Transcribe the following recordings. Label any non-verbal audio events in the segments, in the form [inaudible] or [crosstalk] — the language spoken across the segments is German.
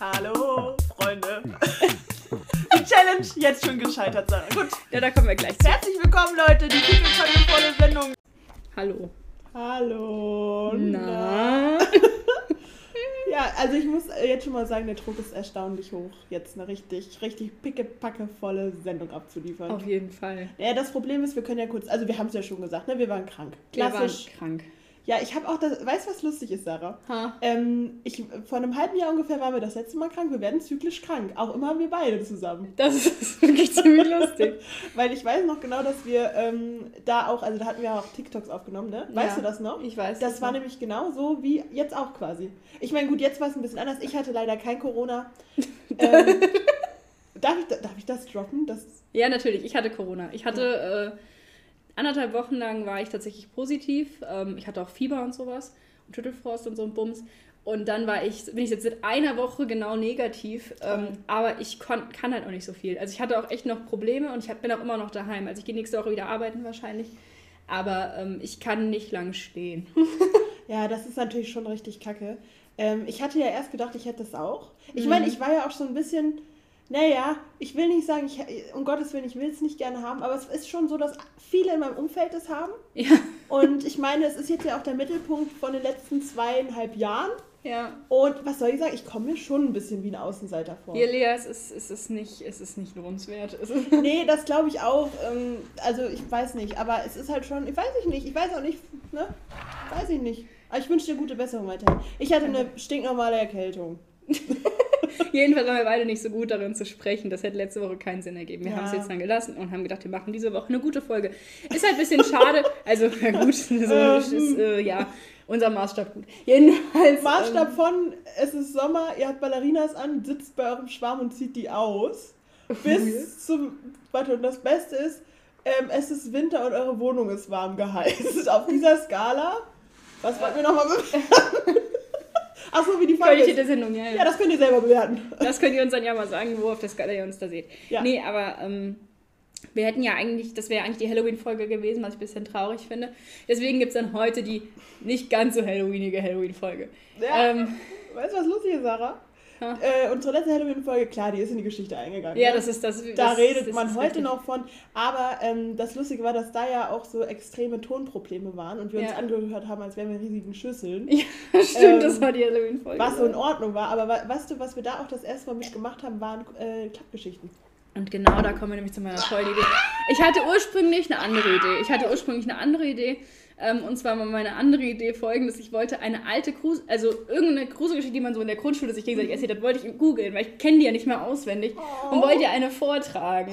Hallo, Freunde. Die Challenge jetzt schon gescheitert, Sarah. Gut. Ja, da kommen wir gleich zu. Herzlich willkommen, Leute. Die volle Sendung. Hallo. Hallo. Na? Ja, also ich muss jetzt schon mal sagen, der Druck ist erstaunlich hoch, jetzt eine richtig, richtig pickepackevolle Sendung abzuliefern. Auf jeden Fall. Ja, das Problem ist, wir können ja kurz, also wir haben es ja schon gesagt, ne, wir waren krank. Klassisch. Wir waren krank. Ja, ich habe auch das, weißt du, was lustig ist, Sarah? Ha. Ähm, ich, vor einem halben Jahr ungefähr waren wir das letzte Mal krank. Wir werden zyklisch krank. Auch immer wir beide zusammen. Das ist [laughs] wirklich ziemlich lustig. [laughs] Weil ich weiß noch genau, dass wir ähm, da auch, also da hatten wir auch TikToks aufgenommen, ne? Weißt Ja, du das noch? Ich weiß. Das war nämlich genau so wie jetzt auch quasi. Ich meine, gut, jetzt war es ein bisschen anders. Ich hatte leider kein Corona. [laughs] ähm, darf, ich, darf ich das droppen? Das, Ja, natürlich. Ich hatte Corona. Ich hatte äh, anderthalb Wochen lang war ich tatsächlich positiv. Ähm, ich hatte auch Fieber und sowas und Schüttelfrost und so ein Bums. Und dann war ich, bin ich jetzt seit einer Woche genau negativ. Ähm, aber ich kon, kann halt auch nicht so viel. Also ich hatte auch echt noch Probleme und ich hab, bin auch immer noch daheim. Also ich gehe nächste Woche wieder arbeiten wahrscheinlich. Aber ähm, ich kann nicht lang stehen. [laughs] ja, das ist natürlich schon richtig kacke. Ähm, ich hatte ja erst gedacht, ich hätte das auch. Ich Mhm. meine, ich war ja auch so ein bisschen, naja, ich will nicht sagen, ich, um Gottes Willen, ich will es nicht gerne haben, aber es ist schon so, dass viele in meinem Umfeld es haben. Ja. [laughs] Und ich meine, es ist jetzt ja auch der Mittelpunkt von den letzten zweieinhalb Jahren. Ja. Und was soll ich sagen, ich komme mir schon ein bisschen wie ein Außenseiter vor. Hier, Lea, es ist, es ist, nicht, es ist nicht lohnenswert. [laughs] Nee, das glaube ich auch. Ähm, also ich weiß nicht, aber es ist halt schon, ich weiß ich nicht, ich weiß auch nicht, ne? Weiß ich nicht. Aber ich wünsche dir gute Besserung weiterhin. Ich hatte eine stinknormale Erkältung. [laughs] [laughs] Jedenfalls waren wir beide nicht so gut darin zu sprechen. Das hätte letzte Woche keinen Sinn ergeben. Wir Ja. haben es jetzt dann gelassen und haben gedacht, wir machen diese Woche eine gute Folge. Ist halt ein bisschen schade. Also, [laughs] ja gut, so ist, äh, ja, unser Maßstab gut. Jedenfalls. Maßstab von, es ist Sommer, ihr habt Ballerinas an, sitzt bei eurem Schwarm und zieht die aus. Bis zum, warte, und das Beste ist, ähm, es ist Winter und eure Wohnung ist warm geheizt. [laughs] Auf dieser Skala, was wollten wir nochmal bewerten? Achso, wie die Folge der Sendung, ja, ja. Ja, das könnt ihr selber bewerten. Das könnt ihr uns dann ja mal sagen, wo auf der Skala ihr uns da seht. Ja. Nee, aber ähm, wir hätten ja eigentlich, das wäre eigentlich die Halloween-Folge gewesen, was ich ein bisschen traurig finde. Deswegen gibt es dann heute die nicht ganz so Halloweenige Halloween-Folge. Ja. Ähm, Weißt du, was lustig ist, Sarah? Ja. [laughs] Äh, unsere letzte Halloween-Folge, klar, die ist in die Geschichte eingegangen. ja, ne? das ist das. Da das, redet das man heute richtig. noch von. Aber ähm, das Lustige war, dass da ja auch so extreme Tonprobleme waren und wir uns Ja. angehört haben, als wären wir riesigen Schüsseln. [laughs] Ja, stimmt, Ähm, das war die Halloween-Folge. Was so in Ordnung war. Aber weißt du, was wir da auch das erste Mal mitgemacht haben, waren äh, Klappgeschichten. Und genau da kommen wir nämlich zu meiner tollen Idee. Ich hatte ursprünglich eine andere Idee. Ich hatte ursprünglich eine andere Idee. Ähm, und zwar war meine andere Idee folgendes. Ich wollte eine alte Grusel, also irgendeine Gruselgeschichte, die man so in der Grundschule sich gegenseitig erzählt hat, wollte ich googeln, weil ich kenne die ja nicht mehr auswendig und wollte ihr eine vortragen.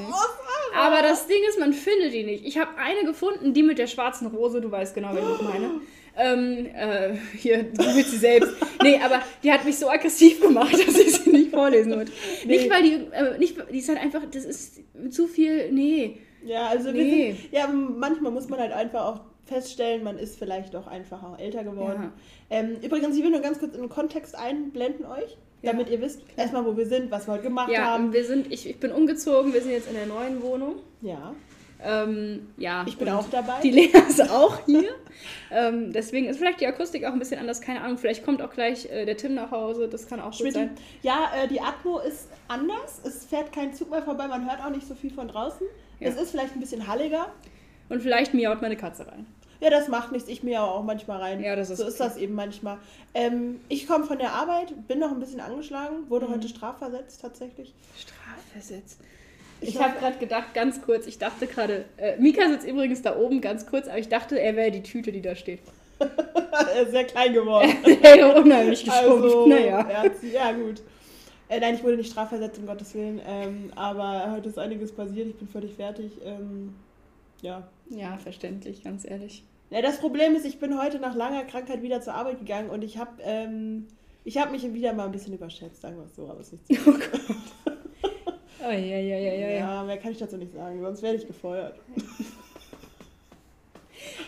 Aber das Ding ist, man findet die nicht. Ich habe eine gefunden, die mit der schwarzen Rose, du weißt genau, wen ich meine. Ähm, äh, hier, du willst sie selbst. Nee, aber die hat mich so aggressiv gemacht, [laughs] dass ich sie nicht vorlesen wollte. Nicht, weil die, äh, nicht, die ist halt einfach, das ist zu viel, nee. Ja, also Nee. sind, ja, manchmal muss man halt einfach auch feststellen, man ist vielleicht auch einfach auch älter geworden. Ähm, übrigens, ich will nur ganz kurz in den Kontext einblenden euch, Ja. damit ihr wisst erstmal, wo wir sind, was wir heute gemacht Ja, haben. wir sind, ich, ich bin umgezogen, wir sind jetzt in der neuen Wohnung. Ja, Ähm, ja. ich bin auch dabei. Die Lea ist auch hier. ähm, deswegen ist vielleicht die Akustik auch ein bisschen anders, keine Ahnung. Vielleicht kommt auch gleich äh, der Tim nach Hause, das kann auch gut Schmidt, sein. ja, äh, die Atmo ist anders. Es fährt kein Zug mehr vorbei, man hört auch nicht so viel von draußen. Ja. Es ist vielleicht ein bisschen halliger. Und vielleicht miaut meine Katze rein. Ja, das macht nichts. Ich mir auch manchmal rein. Ja, das ist so ist okay. das eben manchmal. Ähm, ich komme von der Arbeit, bin noch ein bisschen angeschlagen, wurde Mhm. heute strafversetzt tatsächlich. Strafversetzt. Ich Ich hab- habe gerade gedacht, ganz kurz, ich dachte gerade, äh, Mika sitzt übrigens da oben ganz kurz, aber ich dachte, er wäre die Tüte, die da steht. Er [laughs] ist sehr klein geworden. [laughs] Er unheimlich geschrumpft. Also, naja. ja, gut. Äh, nein, ich wurde nicht strafversetzt, um Gottes Willen. Ähm, aber heute ist einiges passiert, ich bin völlig fertig. Ähm, ja. Ja, verständlich, ganz ehrlich. ja. Das Problem ist, ich bin heute nach langer Krankheit wieder zur Arbeit gegangen und ich habe ähm, ich hab mich wieder mal ein bisschen überschätzt, sagen wir es so, aber es ist nicht so. Oh Gott. Oh, ja, ja, ja, ja, ja. Ja, mehr kann ich dazu nicht sagen, sonst werde ich gefeuert. [laughs]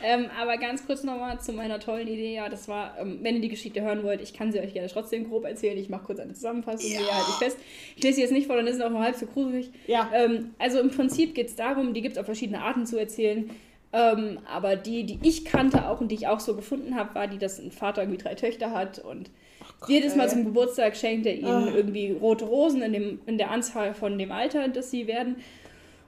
Ähm, aber ganz kurz nochmal zu meiner tollen Idee. Ja, das war, ähm, wenn ihr die Geschichte hören wollt, ich kann sie euch gerne trotzdem grob erzählen. Ich mache kurz eine Zusammenfassung. Ja. Ja. Halt ich fest. Ich lese sie jetzt nicht vor, dann ist es auch nur halb so gruselig. Ja, Ähm, also im Prinzip geht es darum, die gibt es auf verschiedene Arten zu erzählen. Ähm, aber die, die ich kannte auch und die ich auch so gefunden habe, war die, dass ein Vater irgendwie drei Töchter hat und Jedes Mal ey. zum Geburtstag schenkt er ihnen Ah. irgendwie rote Rosen in, dem, in der Anzahl von dem Alter, das sie werden.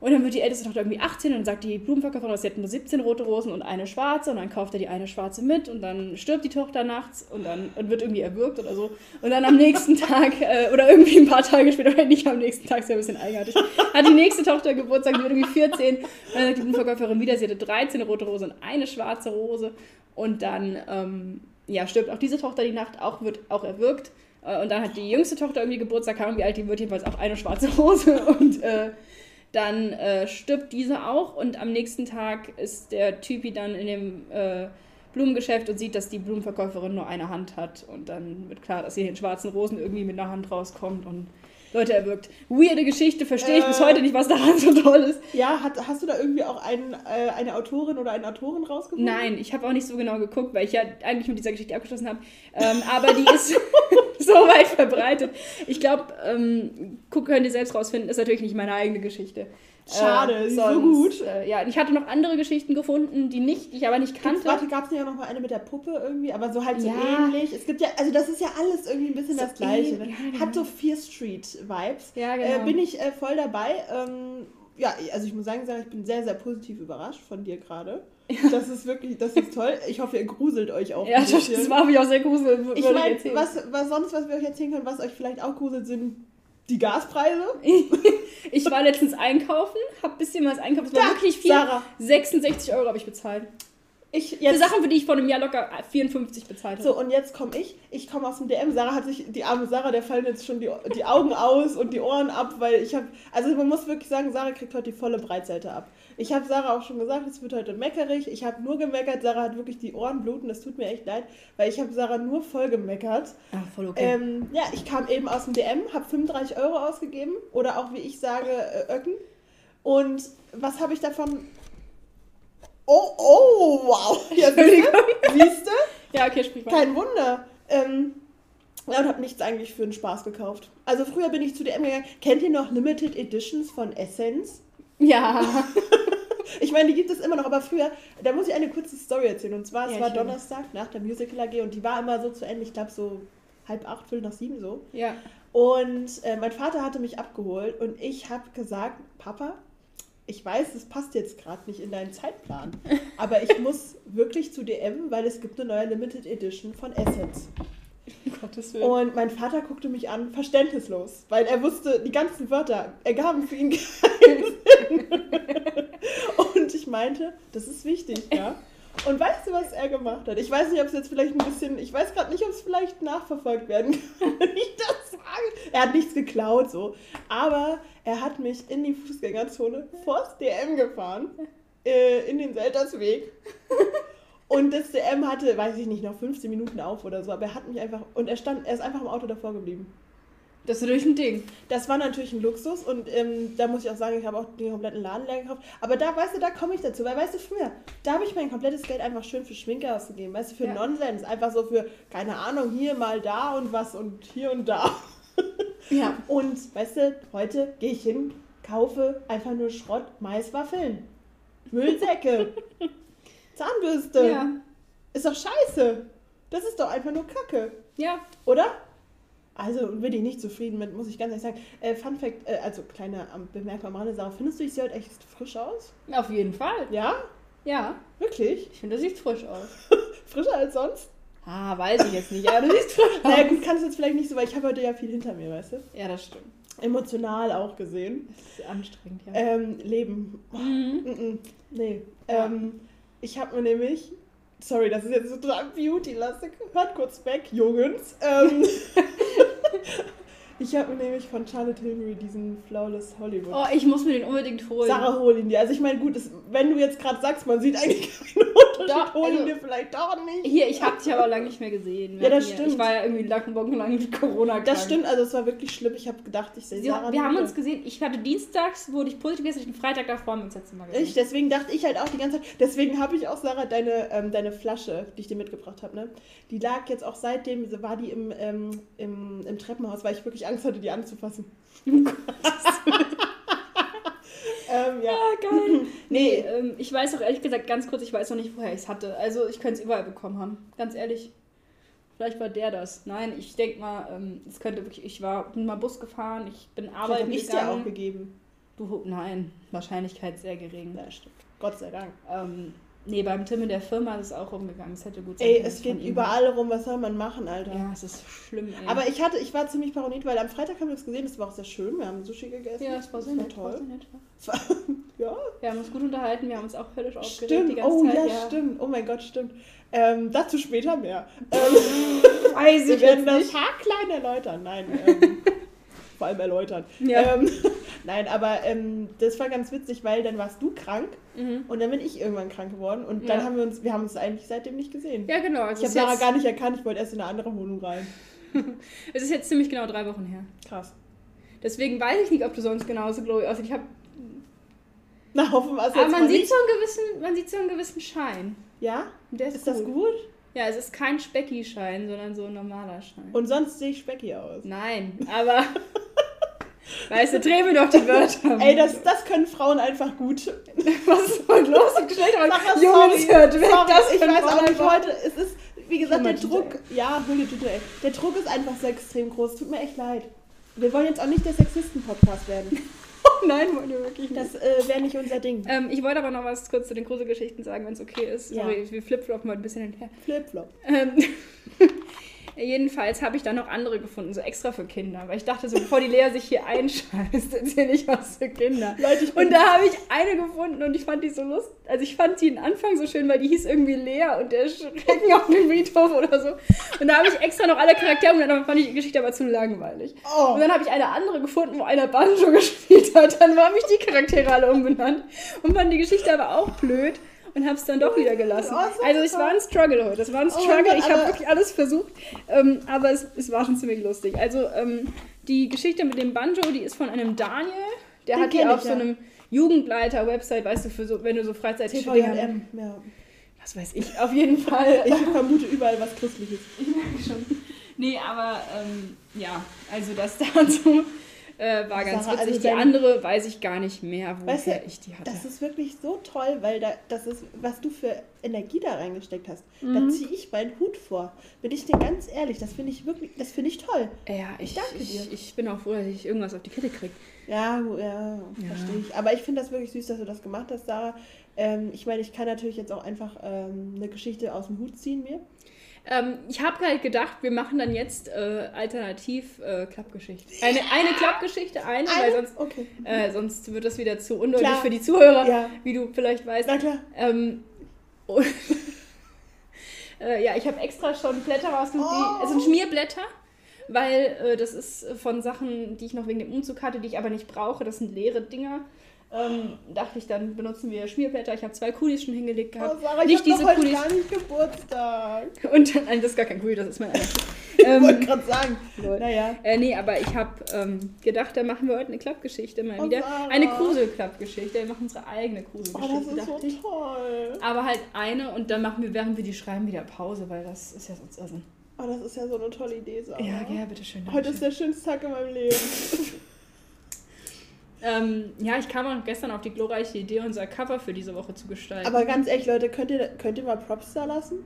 Und dann wird die älteste Tochter irgendwie 18 und dann sagt die Blumenverkäuferin, sie hätten nur 17 rote Rosen und eine schwarze und dann kauft er die eine schwarze mit und dann stirbt die Tochter nachts und dann und wird irgendwie erwürgt oder so. Und dann am nächsten [laughs] Tag äh, oder irgendwie ein paar Tage später, oder nicht am nächsten Tag, ist ja ein bisschen eigenartig, hat die nächste Tochter Geburtstag, die wird irgendwie 14 und dann sagt die Blumenverkäuferin wieder, sie hätte 13 rote Rosen und eine schwarze Rose und dann ähm, ja, stirbt auch diese Tochter die Nacht, auch wird auch erwürgt. Äh, Und dann hat die jüngste Tochter irgendwie Geburtstag, Ahnung, wie alt die wird, jedenfalls auch eine schwarze Rose. [laughs] Und äh, dann äh, stirbt diese auch. Und am nächsten Tag ist der Typi dann in dem äh, Blumengeschäft und sieht, dass die Blumenverkäuferin nur eine Hand hat. Und dann wird klar, dass sie den schwarzen Rosen irgendwie mit einer Hand rauskommt und Leute erwürgt. Weirde Geschichte, verstehe ich bis heute nicht, was daran so toll ist. Ja, hat, hast du da irgendwie auch einen, äh, eine Autorin oder einen Autoren rausgefunden? Nein, ich habe auch nicht so genau geguckt, weil ich ja eigentlich mit dieser Geschichte abgeschlossen habe. Ähm, aber die ist [laughs] so weit verbreitet. Ich glaube, ähm, könnt ihr selbst rausfinden, ist natürlich nicht meine eigene Geschichte. Schade, die ist so gut. Äh, ja, ich hatte noch andere Geschichten gefunden, die, nicht, die ich aber nicht Gibt's, kannte. warte, gab es auch noch mal eine mit der Puppe irgendwie, aber so halt so Ja. ähnlich. Es gibt ja, also das ist ja alles irgendwie ein bisschen So das Gleiche. ähn- Ne? ja, genau. Hat so Fear Street Vibes. Ja, genau. Äh, bin ich äh, voll dabei. Ähm, ja, also ich muss sagen, Sarah, ich bin sehr, sehr positiv überrascht von dir gerade. [laughs] Das ist wirklich, das ist toll. Ich hoffe, ihr gruselt euch auch ja, ein das, bisschen. das war mich auch sehr gruselig. würde ich meine, erzählen. was, was sonst, was wir euch erzählen können, was euch vielleicht auch gruselt, sind die Gaspreise. [laughs] Ich war letztens einkaufen, habe ein bisschen was einkaufen. Es war wirklich viel. Sarah. 66 Euro habe ich bezahlt. Ich Für jetzt Sachen, für die ich vor einem Jahr locker 54 bezahlt habe. So, und jetzt komme ich. Ich komme aus dem DM. Sarah hat sich, die arme Sarah, der fallen jetzt schon die, die Augen aus und die Ohren ab, weil ich habe, also man muss wirklich sagen, Sarah kriegt heute die volle Breitseite ab. Ich habe Sarah auch schon gesagt, es wird heute meckerig. Ich habe nur gemeckert. Sarah hat wirklich die Ohren bluten. Das tut mir echt leid, weil ich habe Sarah nur voll gemeckert. Ah, voll okay. Ähm, ja, ich kam eben aus dem DM, habe 35 Euro ausgegeben oder auch, wie ich sage, äh, Öcken. Und was habe ich davon? Oh, oh, wow. [laughs] Ja, siehst du? ja, okay, sprich mal. Kein Wunder. Ähm, ja, und habe nichts eigentlich für den Spaß gekauft. Also früher bin ich zu DM gegangen. Kennt ihr noch Limited Editions von Essence? Ja. [laughs] Ich meine, die gibt es immer noch, aber früher, da muss ich eine kurze Story erzählen. Und zwar, es Ja, war ich höre. Donnerstag nach der Musical AG und die war immer so zu Ende, ich glaube so halb acht, viertel nach sieben so. Ja. Und äh, mein Vater hatte mich abgeholt und ich habe gesagt, Papa, ich weiß, das passt jetzt gerade nicht in deinen Zeitplan, [laughs] aber ich muss wirklich zu DM, weil es gibt eine neue Limited Edition von Essence. [laughs] Und mein Vater guckte mich an, verständnislos, weil er wusste, die ganzen Wörter ergaben für ihn [laughs] keinen Sinn. Und ich meinte, das ist wichtig, ja. Und weißt du, was er gemacht hat? Ich weiß nicht, ob es jetzt vielleicht ein bisschen, ich weiß gerade nicht, ob es vielleicht nachverfolgt werden kann, [laughs] wenn ich das sage. Er hat nichts geklaut, so. Aber er hat mich in die Fußgängerzone vors DM gefahren, äh, in den Seltersweg. Und das DM hatte, weiß ich nicht, noch 15 Minuten auf oder so, aber er hat mich einfach, und er stand, er ist einfach im Auto davor geblieben. Das ist natürlich ein Ding. Das war natürlich ein Luxus und ähm, da muss ich auch sagen, ich habe auch den kompletten Laden leer gekauft. Aber da, weißt du, da komme ich dazu, weil, weißt du, früher, da habe ich mein komplettes Geld einfach schön für Schminke ausgegeben, weißt du, für Ja. Nonsens, einfach so für, keine Ahnung, hier mal da und was und hier und da. [laughs] Ja. Und, weißt du, heute gehe ich hin, kaufe einfach nur Schrott, Maiswaffeln, Müllsäcke, [laughs] Zahnbürste. Ja. Ist doch scheiße. Das ist doch einfach nur Kacke. Ja. Oder? Also bin ich nicht zufrieden mit, muss ich ganz ehrlich sagen. Äh, Fun Fact, äh, also kleine ähm, Bemerkung am Rande, Sarah, findest du, ich sehe heute echt frisch aus? Auf jeden Fall. Ja? Ja. Wirklich? Ich finde, das sieht frisch aus. [laughs] Frischer als sonst? Ah, weiß ich jetzt nicht. Aber du siehst frisch [laughs] aus. Naja, gut, kannst du jetzt vielleicht nicht so, weil ich habe heute ja viel hinter mir, weißt du? Ja, das stimmt. Emotional auch gesehen. Das ist anstrengend, ja. Ähm, Leben. Mhm. Mm -mm. Nee. Ja. Ähm, ich habe mir nämlich, sorry, das ist jetzt so total beauty-lastig, hört kurz weg, Jungs. Ähm, [laughs] ich habe mir nämlich von Charlotte Tilbury diesen Flawless Hollywood. Oh, ich muss mir den unbedingt holen. Sarah, hol ihn dir. Also ich meine, gut, es, wenn du jetzt gerade sagst, man sieht eigentlich [laughs] keinen Unterschied, Doch, hol ihn also- dir vielleicht doch nicht. Hier, ich habe dich aber lange nicht mehr gesehen. Ja, das Hier. stimmt. Ich war ja irgendwie lang, wochenlang mit Corona krank. Das stimmt, also es war wirklich schlimm. Ich habe gedacht, ich sehe Sie, Sarah wir haben uns gesehen, ich hatte dienstags, wurde ich positiv getestet, den Freitag davor haben wir uns Mal gesehen. Ich, deswegen dachte ich halt auch die ganze Zeit, deswegen habe ich auch, Sarah, deine, ähm, deine Flasche, die ich dir mitgebracht habe, ne? die lag jetzt auch seitdem, war die im, ähm, im, im Treppenhaus, weil ich wirklich Angst hatte, die anzufassen. [laughs] [laughs] ähm, ja. Ah, geil. [laughs] nee, ähm, ich weiß auch ehrlich gesagt ganz kurz, ich weiß noch nicht, woher ich es hatte. Also ich könnte es überall bekommen haben. Ganz ehrlich. Vielleicht war der das. Nein, ich denke mal, ähm, es könnte wirklich. Ich war bin mal Bus gefahren, ich bin Vielleicht arbeiten habe ich dir gegangen. auch gegeben. Du, nein, Wahrscheinlichkeit sehr gering. Ja, stimmt. Gott sei Dank. Ähm, nee, beim Tim in der Firma ist es auch umgegangen. Es hätte gut sein Ey, können, es dass von geht überall rum, was soll man machen. Alter? Ja, es ist schlimm, ey. Aber ich hatte, ich war ziemlich paranoid, weil am Freitag haben wir es gesehen, das war auch sehr schön. Wir haben Sushi gegessen. ja, es war sehr Das nett. war war toll. sehr nett. Es [laughs] ja, Wir haben uns gut unterhalten, wir haben uns auch völlig aufgeregt stimmt. die ganze Oh Zeit. ja, stimmt. Oh mein Gott, stimmt. Ähm, dazu später mehr. [laughs] Ähm, Weiß wir ich werden jetzt das haarklein erläutern. Nein, ähm, vor allem erläutern. Ja. Ähm, [laughs] nein, aber ähm, das war ganz witzig, weil dann warst du krank Mhm. und dann bin ich irgendwann krank geworden und dann Ja. haben wir uns, wir haben uns eigentlich seitdem nicht gesehen. ja, genau. Also Ich habe Sarah gar nicht erkannt, ich wollte erst in eine andere Wohnung rein. [laughs] es ist jetzt ziemlich genau drei Wochen her. Krass. Deswegen weiß ich nicht, ob du sonst genauso glowy aussiehst. Ich hab, Na, hoffen wir es aber jetzt man sieht, nicht. so einen gewissen, man sieht so einen gewissen Schein. Ja? Ist, Ist das gut. gut? Ja, es ist kein Specki-Schein, sondern so ein normaler Schein. Und sonst sehe ich Specky aus. Nein, aber. [laughs] weißt du, dreh mir doch die Wörter. Ey, das, das können Frauen einfach gut. [laughs] Was ist heute los? [laughs] Die Geschlechter. Sag mal, Jungs, hört weg. Sorry, das ich weiß auch nicht heute. Es ist, wie gesagt, der Druck. Ja, hol die Tüte, ey. Der Druck ist einfach so extrem groß. Tut mir echt leid. Wir wollen jetzt auch nicht der Sexisten-Podcast werden. [laughs] Nein, wollen wir wirklich nicht. Das äh, wäre nicht unser Ding. Ähm, ich wollte aber noch was kurz zu den Gruselgeschichten sagen, wenn es okay ist. Ja. Sorry, wir flipfloppen mal ein bisschen hinterher. Flipflop. Ähm, jedenfalls habe ich dann noch andere gefunden, so extra für Kinder. Weil ich dachte, so bevor die Lea sich hier einscheißt, [laughs] erzähle ich was für Kinder. Leute, ich Und da habe ich eine gefunden und ich fand die so lustig. Also ich fand die am Anfang so schön, weil die hieß irgendwie Lea und der Schrecken [laughs] auf dem Friedhof oder so. Und da habe ich extra noch alle Charaktere und dann fand ich die Geschichte aber zu langweilig. Oh. Und dann habe ich eine andere gefunden, wo einer Banjo [laughs] gespielt hat. Dann haben mich die Charaktere alle umbenannt und fand die Geschichte aber auch blöd und habe es dann doch wieder gelassen. Oh, so Also es war ein Struggle heute. Es war ein Oh Struggle. Ich habe wirklich alles versucht, ähm, aber es, es war schon ziemlich lustig. Also ähm, die Geschichte mit dem Banjo, die ist von einem Daniel. Der Den hat die auf ich, so ja. einem Jugendleiter-Website, weißt du, für so, wenn du so Freizeit TVJM. Ja. Was weiß ich, auf jeden Fall. [laughs] Ich vermute überall was Christliches. [laughs] Ich merke schon. Nee, aber ähm, ja, also das [laughs] dazu äh, war ganz Sarah, witzig. also die andere weiß ich gar nicht mehr, woher Weißt du, ich die hatte. Das ist wirklich so toll, weil da, das ist, was du für Energie da reingesteckt hast. Mhm. Da ziehe ich meinen Hut vor. Bin ich dir ganz ehrlich, das finde ich wirklich, das finde ich toll. ja, ich, danke ich, dir. ich bin auch froh, dass ich irgendwas auf die Kette kriege. Ja, wo- ja, verstehe ich. Aber ich finde das wirklich süß, dass du das gemacht hast, Sarah. Ähm, ich meine, ich kann natürlich jetzt auch einfach ähm, eine Geschichte aus dem Hut ziehen mir. Ähm, ich habe halt gedacht, wir machen dann jetzt äh, alternativ äh, Klappgeschichte. Eine, eine Klappgeschichte, eine, weil Eine? sonst, Okay. äh, sonst wird das wieder zu undeutlich Klar. für die Zuhörer, Ja. wie du vielleicht weißt. Na klar. Ähm, und [laughs] äh, ja, ich habe extra schon Blätter rausgesucht, die, es sind Schmierblätter, weil äh, das ist von Sachen, die ich noch wegen dem Umzug hatte, die ich aber nicht brauche. Das sind leere Dinger. Ähm, dachte ich, dann benutzen wir Schmierblätter. Ich habe zwei Kulis schon hingelegt Oh, gehabt. Sarah, ich nicht habe diese doch heute Kulis. gar nicht Geburtstag. [laughs] Und dann, nein, das ist gar kein Kuli, das ist mein einer. Ich wollte ähm, gerade sagen. lol. Naja. äh, nee, aber ich habe ähm, gedacht, da machen wir heute eine Klappgeschichte mal Oh, wieder. Sarah. Eine Gruselklappgeschichte. Wir machen unsere eigene Oh, Gruselgeschichte, das ist so ich. toll. Aber halt eine und dann machen wir, während wir die schreiben, wieder Pause, weil das ist ja sonst Irrsinn. Oh, das ist ja so eine tolle Idee, Sarah. Ja, ja, bitteschön. Heute ist der schönste Tag in meinem Leben. [laughs] ähm, ja, ich kam auch gestern auf die glorreiche Idee, unser Cover für diese Woche zu gestalten. Aber ganz ehrlich, Leute, könnt ihr, könnt ihr mal Props da lassen?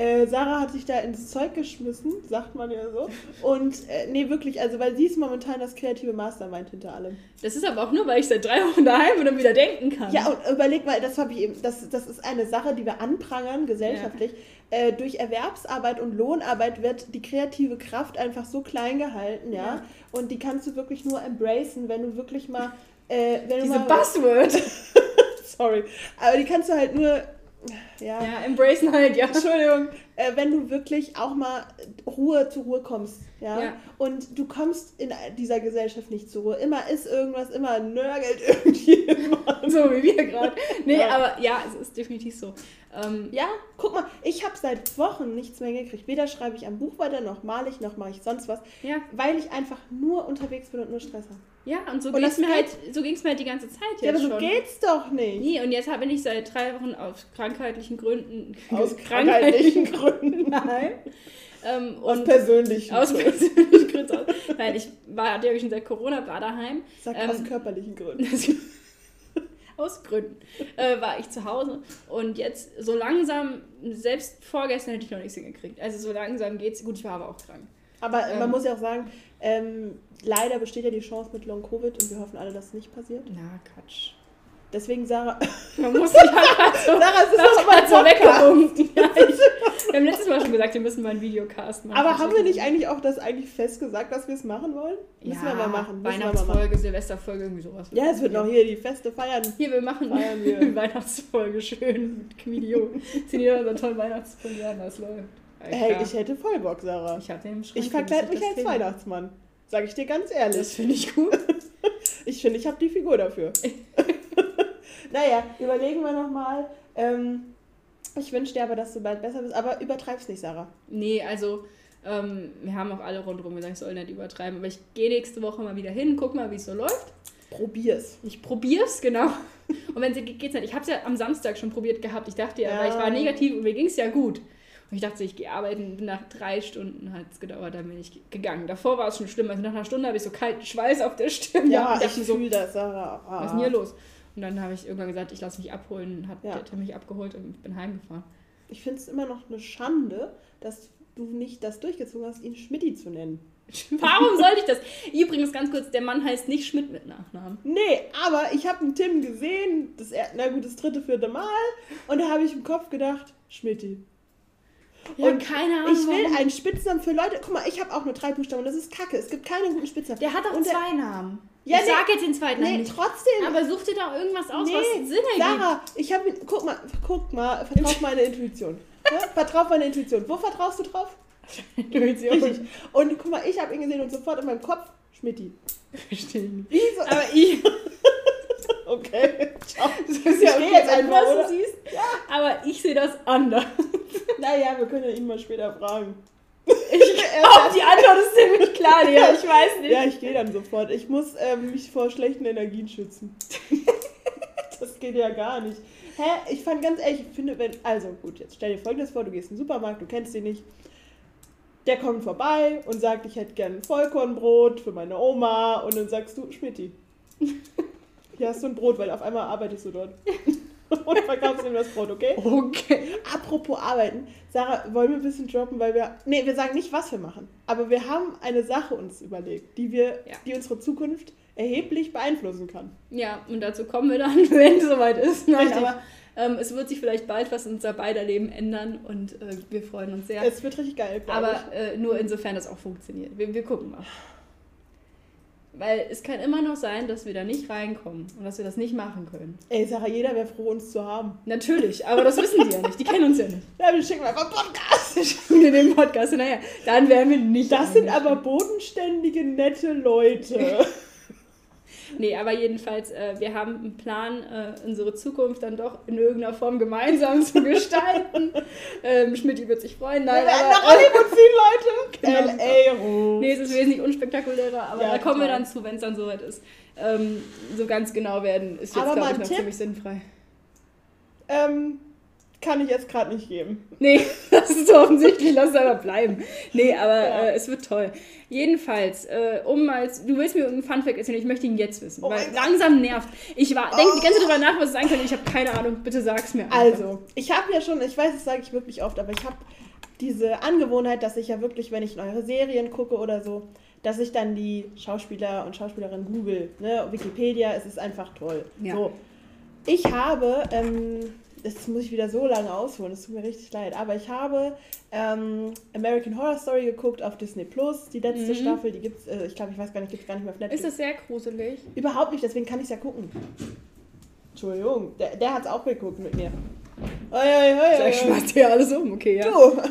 Äh, Sarah hat sich da ins Zeug geschmissen, sagt man ja so. Und äh, nee, wirklich, also weil sie ist momentan das kreative Mastermind hinter allem. das ist aber auch nur, weil ich seit drei Wochen daheim bin und wieder denken kann. Ja, und überleg mal, das habe ich eben, das, das ist eine Sache, die wir anprangern gesellschaftlich. Äh, durch Erwerbsarbeit und Lohnarbeit wird die kreative Kraft einfach so klein gehalten, ja. Ja. Und die kannst du wirklich nur embracen, wenn du wirklich mal. Äh, wenn Diese du mal, Buzzword. [laughs] Sorry. Aber die kannst du halt nur. Ja. ja, embracen halt, ja. Entschuldigung, äh, wenn du wirklich auch mal Ruhe zur Ruhe kommst, ja? Ja. Und du kommst in dieser Gesellschaft nicht zur Ruhe. Immer ist irgendwas, immer nörgelt [laughs] irgendjemand. So wie wir gerade. Nee, Ja. aber ja, es ist definitiv so. Ähm, Ja, guck mal, ich habe seit Wochen nichts mehr gekriegt. Weder schreibe ich am Buch weiter, noch male ich, noch mache ich sonst was, ja, weil ich einfach nur unterwegs bin und nur Stress habe. Ja, und so ging es mir halt, so ging's mir halt die ganze Zeit jetzt Ja, aber so schon. geht's doch nicht. Nee, und jetzt bin ich seit drei Wochen aus krankheitlichen Gründen. Aus krankheitlichen [laughs] Gründen. Nein. Ähm, Aus und persönlichen aus Gründen. persönlichen Gründen. aus- Nein, ich war, hatte ja schon seit Corona, war daheim. Sag ähm, aus körperlichen Gründen. [laughs] aus Gründen, äh, war ich zu Hause. Und jetzt so langsam, selbst vorgestern hätte ich noch nichts hingekriegt. Also so langsam geht's. Gut, ich war aber auch krank. Aber Ähm. man muss ja auch sagen, ähm, leider besteht ja die Chance mit Long Covid und wir hoffen alle, dass es nicht passiert. Na, Quatsch. Deswegen, Sarah, [laughs] Man muss sich [laughs] halt so, Sarah, es ist das doch mal so weggewunken. [laughs] Ja, wir haben letztes Mal schon gesagt, wir müssen mal einen Videocast machen. Aber haben wir nicht eigentlich auch das eigentlich fest gesagt, dass wir es machen wollen? Müssen wir mal machen. Müssen wir mal machen. Weihnachtsfolge, Silvesterfolge, irgendwie sowas. Ja, es wird noch hier die Feste feiern. Hier, wir machen Feiern wir. Weihnachtsfolge schön mit Video. Sind hier unseren tollen Weihnachtsfolge an, das läuft. Ja, Hey, klar. ich hätte voll Bock, Sarah. ich hatte im Schrank. Ich verkleide mich als das finden. Weihnachtsmann. Sag ich dir ganz Das ehrlich. finde ich gut. [laughs] Ich finde, ich habe die Figur dafür. [laughs] naja, überlegen wir nochmal. Ähm, ich wünsche dir aber, dass du bald besser bist. Aber übertreib's nicht, Sarah. Nee, also ähm, wir haben auch alle rundherum gesagt, ich soll nicht übertreiben. Aber ich gehe nächste Woche mal wieder hin, guck mal, wie es so läuft. Probier's. Ich probier's, genau. Und wenn es geht, geht's nicht. Ich habe es ja am Samstag schon probiert gehabt. Ich dachte ja, Ja. weil ich war negativ und mir ging es ja gut. Und ich dachte, ich gehe arbeiten. Nach drei Stunden hat es gedauert, dann bin ich ge- gegangen. Davor war es schon schlimm. Also nach einer Stunde habe ich so kalten Schweiß auf der Stirn. Ja, ich dachte so, fühle das, Sarah. Ah. was ist denn hier los? Und dann habe ich irgendwann gesagt, ich lasse mich abholen. Hat Ja. der Tim mich abgeholt und ich bin heimgefahren. Ich finde es immer noch eine Schande, dass du nicht das durchgezogen hast, ihn Schmidti zu nennen. [laughs] Warum sollte ich das? Übrigens, ganz kurz, der Mann heißt nicht Schmidt mit Nachnamen. Nee, aber ich habe einen Tim gesehen, das, er- na gut, das dritte, vierte Mal, und da habe ich im Kopf gedacht, Schmidti. Und keine Ahnung. Ich will warum. einen Spitznamen für Leute. Guck mal, ich habe auch nur drei Buchstaben und das ist kacke. Es gibt keinen guten Spitznamen. Der hat doch Und zwei Namen. Ja, ich nee. sag jetzt den zweiten Namen Nee, nicht. trotzdem. Aber such dir doch irgendwas aus, nee, was Sinn ergibt. Sarah, ich habe guck mal, guck mal, vertrau auf [laughs] meine Intuition. Ja? Vertrau auf meine Intuition. Wo vertraust du drauf? Intuition. Richtig. [laughs] Und guck mal, ich habe ihn gesehen und sofort in meinem Kopf Schmidti. Verstehe ich nicht. Wieso? Aber ich. [laughs] [laughs] Okay. Ciao. Das ist Ich geh jetzt wenn du einfach, das so siehst. Aber ich sehe das anders. [laughs] Naja, wir können ja ihn mal später fragen. Oh, [laughs] die Antwort ist ziemlich klar, ja, ich weiß nicht. Ja, ich gehe dann sofort. Ich muss ähm, mich vor schlechten Energien schützen. das geht ja gar nicht. Hä? Ich fand ganz ehrlich, ich finde, wenn. Also gut, jetzt stell dir folgendes vor: Du gehst in den Supermarkt, du kennst den nicht. Der kommt vorbei und sagt, ich hätte gern Vollkornbrot für meine Oma. Und dann sagst du, Schmidti. Hier hast du ein Brot, weil auf einmal arbeitest du dort. [laughs] und verkaufst ihm das Brot, okay? Okay. Apropos arbeiten, Sarah, wollen wir ein bisschen droppen, weil wir. Nee, wir sagen nicht, was wir machen. Aber wir haben eine Sache uns überlegt, die wir, Ja. die unsere Zukunft erheblich beeinflussen kann. Ja, und dazu kommen wir dann, [laughs] wenn es soweit ist. Nein, Richtig. aber ähm, es wird sich vielleicht bald was in unser beider Leben ändern und äh, wir freuen uns sehr. Es wird richtig geil, aber äh, nur insofern das auch funktioniert. Wir, wir gucken mal. Weil es kann immer noch sein, dass wir da nicht reinkommen und dass wir das nicht machen können. ich. Ey, Sarah, jeder wäre froh, uns zu haben. Natürlich, aber das wissen die ja nicht. Die kennen uns ja nicht. [laughs] Ja, wir schicken einfach einen Podcast. In dem Podcast, naja, dann wären wir nicht. Das sind aber bodenständige, nette Leute. [laughs] Nee, aber jedenfalls, äh, wir haben einen Plan, äh, unsere Zukunft dann doch in irgendeiner Form gemeinsam zu [laughs] gestalten. ähm, Schmidt wird sich freuen. Wir Nein, werden nach aber, Hollywood [laughs] ziehen, Genau. Leute. L.A. ruft. nee, es ist wesentlich unspektakulärer, aber Ja, da kommen wir total. dann zu, wenn es dann soweit ist. Ähm, so ganz genau werden ist jetzt, glaube ich, noch Tipp. ziemlich sinnfrei. Ähm, kann ich jetzt gerade nicht geben. Nee, [laughs] das ist so offensichtlich, lass es aber bleiben. Nee, aber Ja. äh, es wird toll. Jedenfalls, äh, um mal, du willst mir irgendeinen Funfact erzählen, ich möchte ihn jetzt wissen, Oh weil langsam nervt. Ich war, denke die ganze Zeit drüber nach, was es sein könnte, ich habe keine Ahnung, bitte sag's mir. einfach. Also, ich habe ja schon, ich weiß, das sage ich wirklich oft, aber ich habe diese Angewohnheit, dass ich ja wirklich, wenn ich neue Serien gucke oder so, dass ich dann die Schauspieler und Schauspielerinnen google. Ne? Wikipedia, es ist einfach toll. Ja. So. Ich habe, ähm, das muss ich wieder so lange ausholen, es tut mir richtig leid, aber ich habe ähm, American Horror Story geguckt auf Disney Plus, die letzte Mhm. Staffel, die gibt's, äh, ich glaube, ich weiß gar nicht, gibt's gar nicht mehr auf Netflix. Ist das sehr gruselig? Überhaupt nicht, deswegen kann ich es ja gucken. Entschuldigung, der, der hat es auch geguckt mit mir. Oi, oi, oi, Vielleicht oi, oi. schmeißt ihr alles um, okay, ja. Du! [laughs]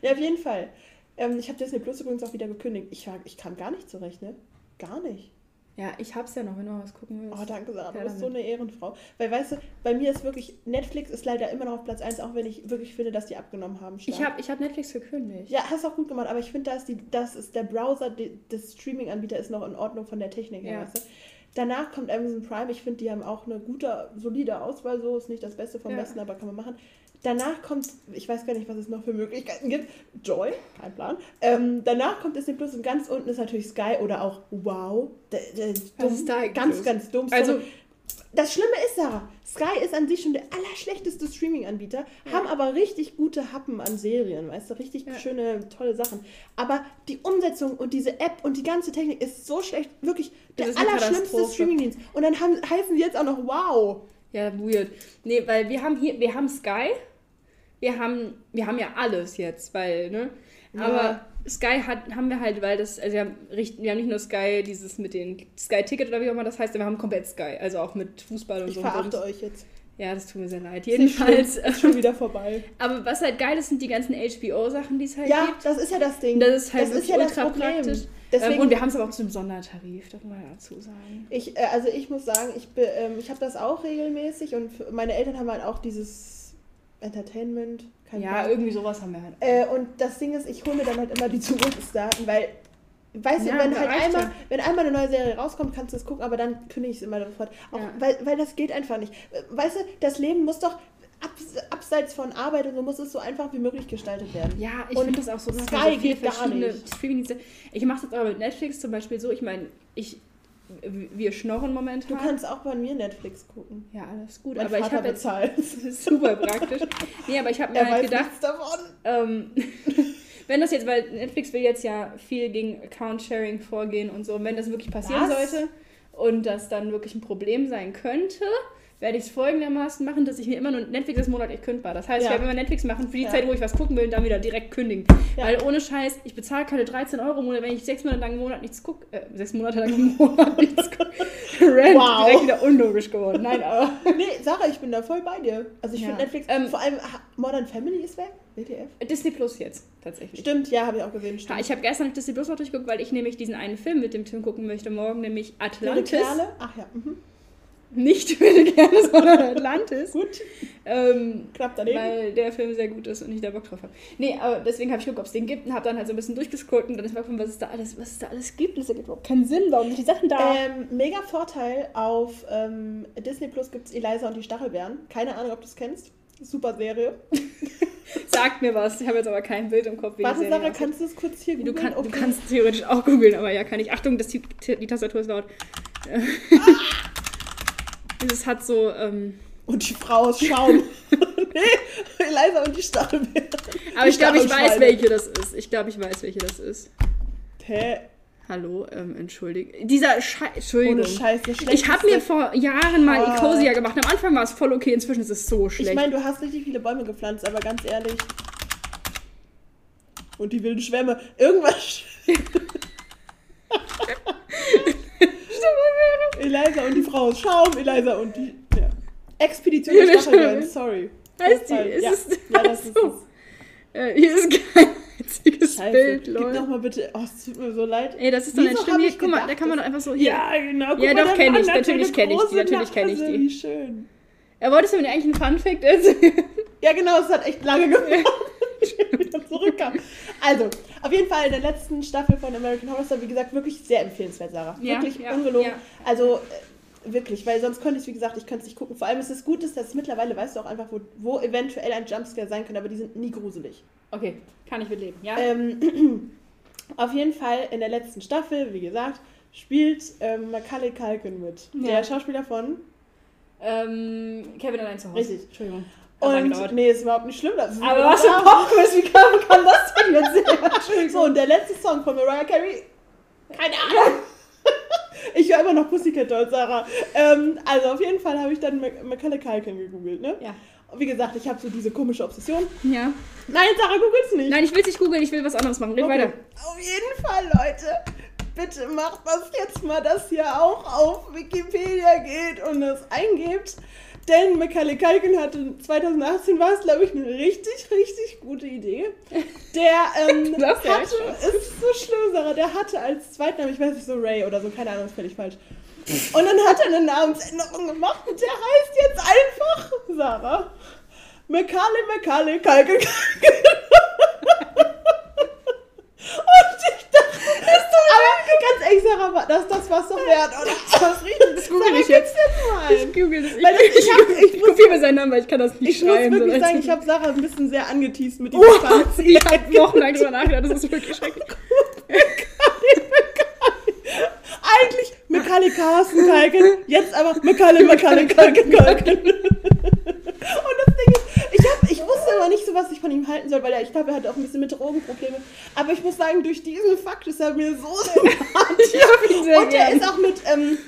Ja, auf jeden Fall. Ähm, ich habe Disney Plus übrigens auch wieder gekündigt. Ich, war, ich kam gar nicht zurecht, ne? Gar nicht. Ja, ich hab's ja noch, wenn du mal was gucken willst. Oh, danke, Sarah. Du bist so eine Ehrenfrau. Weil, weißt du, bei mir ist wirklich, Netflix ist leider immer noch auf Platz 1, auch wenn ich wirklich finde, dass die abgenommen haben. stark. Ich habe ich hab Netflix gekündigt. Ja, hast auch gut gemacht, aber ich finde, dass die, das ist der Browser die, des Streaming-Anbieter ist noch in Ordnung von der Technik her, Ja. weißt du? Danach kommt Amazon Prime. Ich finde, die haben auch eine gute, solide Auswahl. So ist nicht das Beste vom Ja. Besten, aber kann man machen. Danach kommt, ich weiß gar nicht, was es noch für Möglichkeiten gibt. Joy, kein Plan. Ähm, danach kommt Disney Plus und ganz unten ist natürlich Sky oder auch Wow. Der, der, Was ist da eigentlich Ganz, los? ganz dumm. Also, Sorry. das Schlimme ist, Sarah, Sky ist an sich schon der allerschlechteste Streaming-Anbieter, Ja. haben aber richtig gute Happen an Serien, weißt du, richtig Ja. schöne, tolle Sachen. Aber die Umsetzung und diese App und die ganze Technik ist so schlecht, wirklich der Das eine allerschlimmste. Streaming-Dienst. Und dann haben, heißen sie jetzt auch noch Wow. Ja, weird. Nee, weil wir haben hier, wir haben Sky. Wir haben, wir haben ja alles jetzt, weil, ne? Ja. Aber Sky hat, haben wir halt, weil das, also wir haben, wir haben nicht nur Sky, dieses mit den Sky-Ticket oder wie auch immer das heißt, wir haben komplett Sky, also auch mit Fußball und Ich so. verachte und euch jetzt. Ja, das tut mir sehr leid. Jedenfalls. Ist schon wieder vorbei. [laughs] Aber was halt geil ist, sind die ganzen HBO-Sachen, die es halt Ja, gibt. das ist ja das Ding. Das ist halt das ist ja das ultra Problem. praktisch. Deswegen, ähm, und wir haben es aber auch zu einem Sondertarif, darf man dazu sagen. Ich, äh, also ich muss sagen, ich, ähm, ich habe das auch regelmäßig und meine Eltern haben halt auch dieses Entertainment. Ja, Plan. irgendwie sowas haben wir halt. Äh, und das Ding ist, ich hole mir dann halt immer die Zugangsdaten, weil, weißt Ja, du, wenn halt einmal, ja. wenn einmal eine neue Serie rauskommt, kannst du es gucken, aber dann kündige ich es immer sofort. Auch, Ja. weil, weil das geht einfach nicht. Äh, Weißt du, das Leben muss doch abs abseits von Arbeit und so muss es so einfach wie möglich gestaltet werden. Ja, ich finde das auch so. Sky so geht gar nicht. Ich mache das aber mit Netflix zum Beispiel so. Ich meine, ich, wir schnorren Du momentan. kannst auch bei mir Netflix gucken. ja, alles gut. Mein aber ich Vater habe jetzt bezahlt. [laughs] das ist super praktisch. Nee, aber ich habe mir halt gedacht, ähm, [laughs] wenn das jetzt, weil Netflix will jetzt ja viel gegen Account-Sharing vorgehen und so, und wenn das wirklich passieren Was? sollte und das dann wirklich ein Problem sein könnte, werde ich es folgendermaßen machen, dass ich mir immer nur Netflix ist monatlich kündbar. Das heißt, Ja. ich werde immer Netflix machen für die Ja. Zeit, wo ich was gucken will und dann wieder direkt kündigen. Ja. Weil ohne Scheiß, ich bezahle keine 13 Euro im Monat, wenn ich sechs Monate lang im Monat nichts gucke. Äh, sechs Monate lang im [laughs] Monat nichts gucke. Rent, Wow. direkt wieder unlogisch geworden. Nein, aber. [laughs] Nee, Sarah, ich bin da voll bei dir. Also ich finde Netflix, Ähm, vor allem Modern Family ist weg. WTF? Disney Plus jetzt, tatsächlich. Stimmt, ja, habe ich auch gesehen. Stimmt. ich habe gestern Disney Plus noch durchgeguckt, weil ich nämlich diesen einen Film mit dem Tim gucken möchte morgen, nämlich Atlantis. Ach ja, mhm. Nicht [laughs] gerne, sondern Atlantis. gut. Ähm, Knapp daneben. weil der Film sehr gut ist und ich da Bock drauf habe. Nee, aber deswegen habe ich geguckt, ob es den gibt und habe dann halt so ein bisschen durchgescrollt und dann ist mir gekommen, was es da alles, was es da alles gibt. Es ergibt überhaupt keinen Sinn, warum sind die Sachen da? Ähm, mega Vorteil auf ähm, Disney Plus gibt es Eliza und die Stachelbeeren. Keine Ahnung, ob du es kennst. Super Serie. [laughs] Sagt mir was. Ich habe jetzt aber kein Bild im Kopf. Warte, Sarah, kannst du es kurz hier du, googeln? kann, du Okay. kannst theoretisch auch googeln, aber ja, kann ich. Achtung, das, die, die Tastatur ist laut. Es hat so, ähm, Und die Frau aus Schaum. [laughs] nee, Eliza und die Stachelbeeren. aber Die ich glaube, ich weiß, welche das ist. Ich glaube, ich weiß, welche das ist. Hä? Hallo, ähm, entschuldigt. Dieser Scheiß, Entschuldigung. Ohne Scheiß. Ich habe mir vor Jahren mal Ah. Ecosia gemacht. Am Anfang war es voll okay, inzwischen ist es so schlecht. Ich meine, du hast richtig viele Bäume gepflanzt, aber ganz ehrlich. Und die wilden Schwämme. Irgendwas. [laughs] [laughs] [laughs] Eliza und die Frau aus Schaum, Eliza und die. Ja. Expedition der Wilde Stachelbeeren, Schwämme. sorry. heißt die? Ja. Ist Ja. es, Ja, das ist so. Äh, hier ist kein einziges Scheiße. Bild, Gib Leute. doch mal bitte. Oh, es tut mir so leid. Ey, das ist doch hab schlimm. Hier, guck mal, da kann man doch einfach so hier. Ja, genau. Guck Ja, doch, der kenn Mann ich. Natürlich eine kenn ich die, natürlich kenn ich die. Wie schön. Er wolltest du mir eigentlich einen Funfact erzählen? Ja, genau, es hat echt lange [laughs] gedauert, ich [laughs] wieder zurückkam. Also, auf jeden Fall in der letzten Staffel von American Horror Story, wie gesagt, wirklich sehr empfehlenswert, Sarah. Ja, wirklich ja, ungelogen. ja. Also, äh, wirklich, weil sonst könnte ich wie gesagt, ich könnte es nicht gucken. Vor allem ist es gut, ist, dass mittlerweile weißt du auch einfach, wo, wo eventuell ein Jumpscare sein könnte, aber die sind nie gruselig. Okay, kann ich mitleben, ja? Ähm, [clears throat] auf jeden Fall in der letzten Staffel, wie gesagt, spielt ähm, Macaulay Culkin mit. Ja. Der Schauspieler von. Ähm, Kevin allein zu Hause. Richtig. Entschuldigung. Lange Und gedauert. nee, ist überhaupt nicht schlimm. Das Aber was für ein Popquiz, wie kann, kann das denn jetzt sein? [laughs] So, und der letzte Song von Mariah Carey. Keine [laughs] Ahnung. Ich höre immer noch Pussycat Dolls, Sarah. Ähm, also auf jeden Fall habe ich dann Macaulay Culkin gegoogelt, ne? Ja. Und wie gesagt, ich habe so diese komische Obsession. Ja. Nein, Sarah, googelt's nicht. Nein, ich will es nicht googeln, ich will was anderes machen. Red Okay. weiter. Auf jeden Fall, Leute. Bitte macht das jetzt mal, dass ihr auch auf Wikipedia geht und das eingebt. Denn Macaulay Culkin hatte 2018 war es, glaube ich, eine richtig, richtig gute Idee. Der [laughs] ähm, ja hatte, ist so schlimm, Sarah, der hatte als Zweitnamen, ich weiß nicht, so Ray oder so, keine Ahnung, ist völlig falsch. Und dann hat er eine Namensänderung gemacht und der heißt jetzt einfach Sarah. Macaulay, Macaulay, Culkin. Und ich dachte, aber ganz ehrlich, Sarah, das, das war's doch wert, oder? [laughs] Das riecht, das google Sarah, ich jetzt. mal Ich google das. Ich, Weil das- ich ich, hab- ich ich muss- kopiere mir seinen Namen, weil ich kann das nicht Ich muss schreiben. wirklich sondern sagen, ich habe Sarah ein bisschen sehr angeteased mit diesem Oh, Fazit. ich habe wochenlang drüber nachgedacht, das ist wirklich schrecklich. Eigentlich, Macaulay Kali Carsten Kalken, jetzt aber Mekalle, Mekalle, Kalken, Kalken. Und das Ding ist, ich, hab, ich wusste immer nicht so, was ich von ihm halten soll, weil er, ich glaube, er hat auch ein bisschen mit Drogenprobleme. Aber ich muss sagen, durch diesen Fakt ist er mir so [laughs] sympathisch. Sehr Und er ist auch mit, ähm,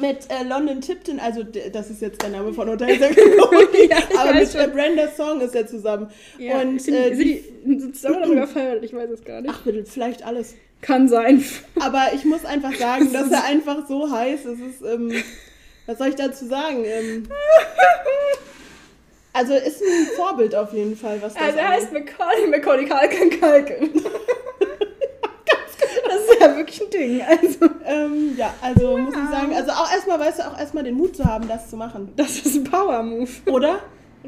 mit äh, London Tipton, also das ist jetzt der Name von Hotel Sacramento, Ja, [laughs] aber mit äh. Brenda Song ist er zusammen. Ja, Und sind, äh, sind die sind zusammen oder sogar verheiratet? Ich weiß es gar nicht. ach bitte, vielleicht alles. Kann sein. Aber ich muss einfach sagen, [laughs] dass er einfach so heiß ist. Ist, ähm, was soll ich dazu sagen? Ähm, also ist ein Vorbild auf jeden Fall, was das Also er heißt. Macaulay, Macaulay Kalken Kalken. [laughs] Das ist ja wirklich ein Ding. Also, ähm, ja, also muss ich sagen, also auch erstmal, weißt du, auch erstmal den Mut zu haben, das zu machen. das ist ein Power-Move. Oder?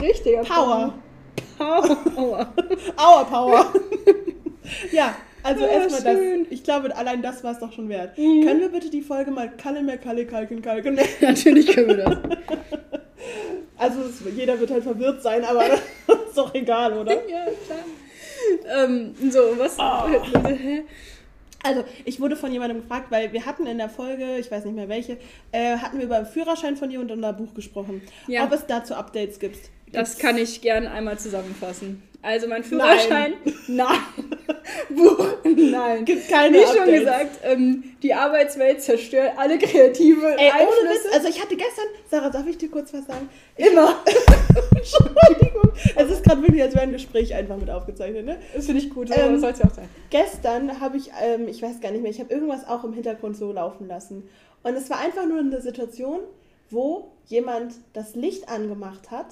Richtiger Power. Power. Power. Aua Power. ja, also Ja, erstmal das. Ich glaube, allein das war es doch schon wert. Mhm. Können wir bitte die Folge mal Kalle mehr Kalle Kalken Kalken? Natürlich können wir das. Also es, jeder wird halt verwirrt sein, aber [laughs] ist doch egal, oder? Ja, klar. Ähm, so, was? Hä? Also, ich wurde von jemandem gefragt, weil wir hatten in der Folge, ich weiß nicht mehr welche, äh, hatten wir über den Führerschein von dir und unser Buch gesprochen. Ja. Ob es dazu Updates gibt. Das kann ich gern einmal zusammenfassen. Also mein Führerschein, [laughs] nein. [laughs] Buch, nein. Gibt keine Wie schon Updates. gesagt, ähm, die Arbeitswelt zerstört alle kreative Ey, ohne Einflüsse. Witz, also ich hatte gestern, Sarah, darf ich dir kurz was sagen? Immer. [laughs] Entschuldigung. Es ist gerade wirklich, als wäre ein Gespräch einfach mit aufgezeichnet, ne? Das finde ich gut, Ähm, so soll es ja auch sein. Gestern habe ich, ähm, ich weiß gar nicht mehr, ich habe irgendwas auch im Hintergrund so laufen lassen. Und es war einfach nur eine Situation, wo jemand das Licht angemacht hat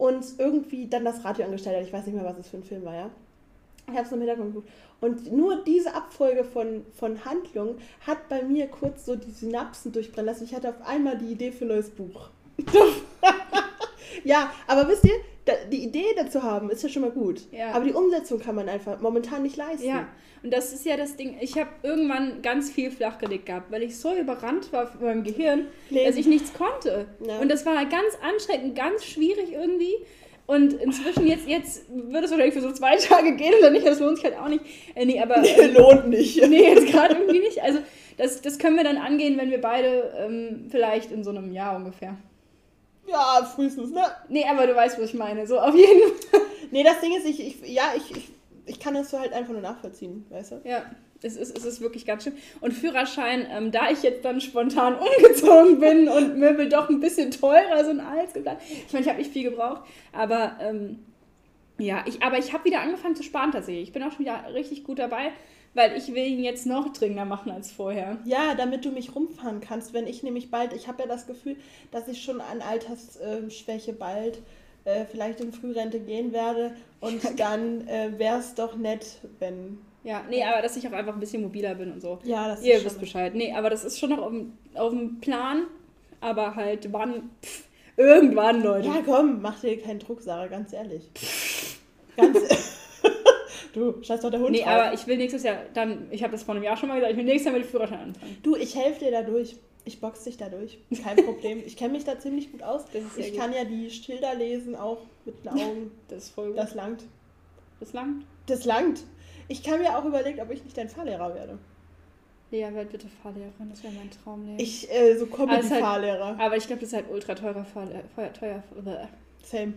und irgendwie dann das Radio angestellt hat. Ich weiß nicht mehr, was es für ein Film war, ja. Ich habe es im Hintergrund geguckt. Und nur diese Abfolge von, von Handlungen hat bei mir kurz so die Synapsen durchbrennen lassen. Ich hatte auf einmal die Idee für ein neues Buch. [laughs] ja, aber wisst ihr, da, die Idee dazu haben, ist ja schon mal gut. Ja. Aber die Umsetzung kann man einfach momentan nicht leisten. Ja, und das ist ja das Ding. Ich habe irgendwann ganz viel flachgelegt gehabt, weil ich so überrannt war von meinem Gehirn, Leben. dass ich nichts konnte. Ja. Und das war ganz anstrengend, ganz schwierig irgendwie. Und inzwischen jetzt, jetzt wird es wahrscheinlich für so zwei [laughs] Tage gehen oder nicht, das lohnt sich halt auch nicht. Äh, nee, aber. Lohnt nicht. [laughs] nee, jetzt gerade irgendwie nicht. Also, das, das können wir dann angehen, wenn wir beide ähm, vielleicht in so einem Jahr ungefähr. Ja, frühestens, ne? Nee, aber du weißt, was ich meine. So, auf jeden Fall. Nee, das Ding ist, ich, ich ja, ich, ich, ich kann das so halt einfach nur nachvollziehen, weißt du? Ja, es ist, es ist wirklich ganz schön. Und Führerschein, ähm, da ich jetzt dann spontan [laughs] umgezogen bin und Möbel doch ein bisschen teurer sind als geplant. Ich meine, ich habe nicht viel gebraucht, aber ähm, ja, ich, aber ich habe wieder angefangen zu sparen tatsächlich. Ich bin auch schon wieder richtig gut dabei, weil ich will ihn jetzt noch dringender machen als vorher. Ja, damit du mich rumfahren kannst, wenn ich nämlich bald, ich habe ja das Gefühl, dass ich schon an Altersschwäche bald äh, vielleicht in Frührente gehen werde und dann äh, wäre es doch nett, wenn... Ja, nee, aber dass ich auch einfach ein bisschen mobiler bin und so. Ja, das Ihr ist wisst. Bescheid. Nee, aber das ist schon noch auf dem, auf dem Plan, aber halt wann, pff, irgendwann, Leute. Ja, komm, mach dir keinen Druck, Sarah, ganz ehrlich. Ganz [laughs] Du, scheiß doch der Hund Nee, drauf. aber ich will nächstes Jahr dann, ich habe das vor einem Jahr schon mal gesagt, ich will nächstes Jahr mit dem Führerschein anfangen. Du, ich helfe dir da durch. Ich box dich da durch. Kein [laughs] Problem. Ich kenne mich da ziemlich gut aus. Ich gut. kann ja die Schilder lesen, auch mit den Augen. Das ist voll gut. Das langt. Das langt. Das langt. Ich kann mir auch überlegen, ob ich nicht dein Fahrlehrer werde. Lea, werd bitte Fahrlehrerin, das wäre mein Traumleben. Ich, äh, so Also halt- Comedy-Fahrlehrer. aber ich glaube, das ist halt ultra teurer Fahrlehrer, teuer, teuer, Same.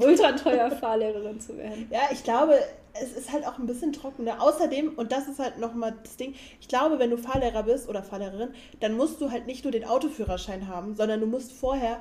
Ultra teuer Fahrlehrerin zu werden. Ja, ich glaube, es ist halt auch ein bisschen trockener. Außerdem, und das ist halt nochmal das Ding, ich glaube, wenn du Fahrlehrer bist oder Fahrlehrerin, dann musst du halt nicht nur den Autoführerschein haben, sondern du musst vorher,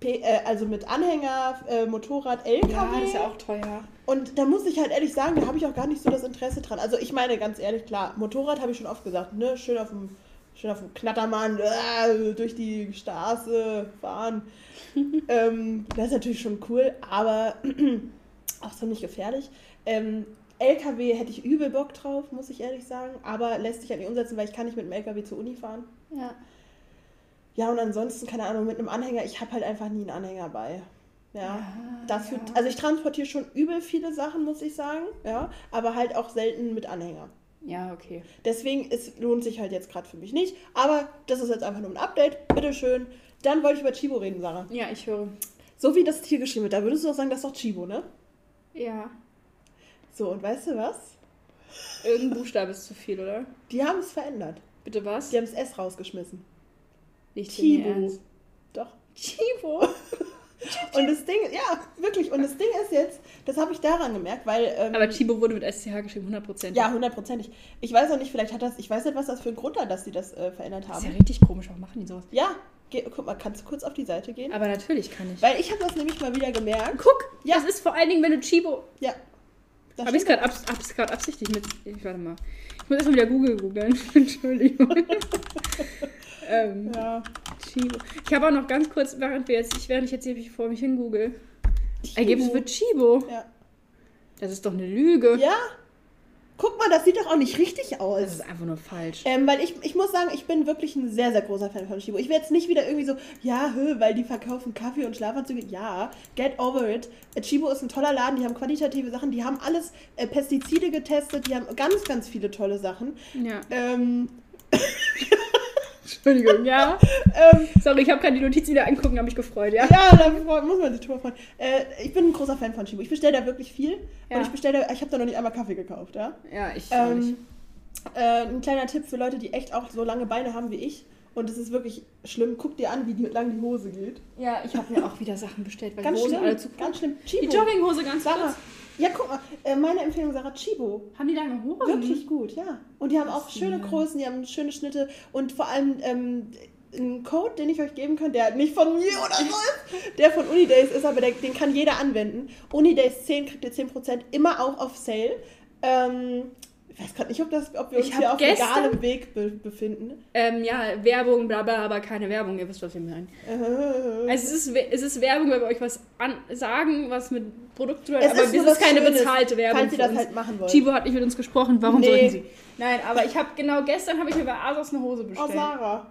P äh, also mit Anhänger, äh, Motorrad, LKW. Ja, das ist ja auch teuer. Und da muss ich halt ehrlich sagen, da habe ich auch gar nicht so das Interesse dran. Also ich meine, ganz ehrlich, klar, Motorrad habe ich schon oft gesagt, ne? Schön auf dem, schön auf dem Knattermann äh, durch die Straße fahren. [laughs] ähm, das ist natürlich schon cool, aber [clears throat] auch ziemlich gefährlich. Ähm, LKW hätte ich übel Bock drauf, muss ich ehrlich sagen, aber lässt sich halt nicht umsetzen, weil ich kann nicht mit dem LKW zur Uni fahren. Ja. Ja, und ansonsten, keine Ahnung, mit einem Anhänger, ich habe halt einfach nie einen Anhänger bei. Ja. Das ja. wird, also ich transportiere schon übel viele Sachen, muss ich sagen, ja, aber halt auch selten mit Anhänger. Ja, okay. Deswegen es lohnt sich halt jetzt gerade für mich nicht, aber das ist jetzt einfach nur ein Update, bitteschön. Dann wollte ich über Chibo reden, Sarah. Ja, ich höre. So wie das Tier geschrieben wird, da würdest du doch sagen, das ist doch Chibo, ne? Ja. So, und weißt du was? Irgendein Buchstabe ist zu viel, oder? Die haben es verändert. Bitte was? Die haben das S rausgeschmissen. Nicht Chibo. Doch. Chibo. [laughs] Und das Ding, ja, wirklich. Und das Ding ist jetzt, das habe ich daran gemerkt, weil. Ähm, Aber Chibo wurde mit SCH geschrieben, 100%. ja, hundertprozentig. Ich weiß auch nicht, vielleicht hat das, ich weiß nicht, was das für ein Grund hat, dass sie das äh, verändert Das ist ja haben. richtig komisch, warum machen die sowas? Ja, geh, guck mal, kannst du kurz auf die Seite gehen? Aber natürlich kann ich. Weil ich habe das nämlich mal wieder gemerkt. Guck, Ja. das ist vor allen Dingen, wenn du Chibo. Ja. Habe ich es gerade abs absichtlich mit. Ich warte mal. Ich muss erstmal wieder Google googeln. [laughs] Entschuldigung. [laughs] ähm, Ja. Chibo. Ich habe auch noch ganz kurz, während wir jetzt, ich während ich jetzt hier vor mich hin google. Ergebnis für Chibo. Ja. Das ist doch eine Lüge. ja. Guck mal, das sieht doch auch nicht richtig Das aus. ist einfach nur falsch. Ähm, weil ich, ich muss sagen, ich bin wirklich ein sehr, sehr großer Fan von Chibo. Ich werde jetzt nicht wieder irgendwie so, ja, hö, weil die verkaufen Kaffee und Schlafanzüge. Ja, get over it. Äh, Chibo ist ein toller Laden, die haben qualitative Sachen, die haben alles äh, Pestizide getestet, die haben ganz, ganz viele tolle Sachen. Ja. Ähm, [laughs] Entschuldigung, ja. ähm, Sorry, ich habe gerade die Notiz wieder angucken, habe mich gefreut, ja. ja, da muss man sich drüber freuen. Äh, ich bin ein großer Fan von Chibo. Ich bestelle da wirklich viel. Ja. Und ich bestelle da, ich habe da noch nicht einmal Kaffee gekauft, ja. Ja, ich nicht. Ähm, äh, ein kleiner Tipp für Leute, die echt auch so lange Beine haben wie ich. Und es ist wirklich schlimm. Guck dir an, wie die, lang die Hose geht. Ja, ich habe mir auch wieder Sachen bestellt, weil Ganz die Hosen schlimm. alle zu ganz schlimm. Die Chibo. Jogginghose ganz Sarah. kurz. Ja, guck mal. Äh, meine Empfehlung, Sarah, Chibo. Haben die lange Hosen? Wirklich gut, ja. Und die haben auch schöne? Größen, die haben schöne Schnitte und vor allem ähm, ein Code, den ich euch geben kann, der nicht von mir oder so ist, der von Unidays ist, aber der, den kann jeder anwenden. Unidays 10 kriegt ihr 10% immer auch auf Sale. Ähm, ich weiß gerade nicht, ob, das, ob wir Ich uns hab hier auf gestern- legalem Weg be befinden. Ähm, ja, Werbung, bla bla, aber keine Werbung, ihr wisst, was wir meinen. Äh, Also es ist, es ist Werbung, weil wir euch was an sagen, was mit Produkt zu tun hat, aber ist es ist was keine Schönes, bezahlte Werbung falls ihr das halt machen wollt. Chibo hat nicht mit uns gesprochen, warum Nee. sollten sie? Nein, aber ich habe genau gestern habe ich mir bei Asos eine Hose Oh, bestellt. Sarah.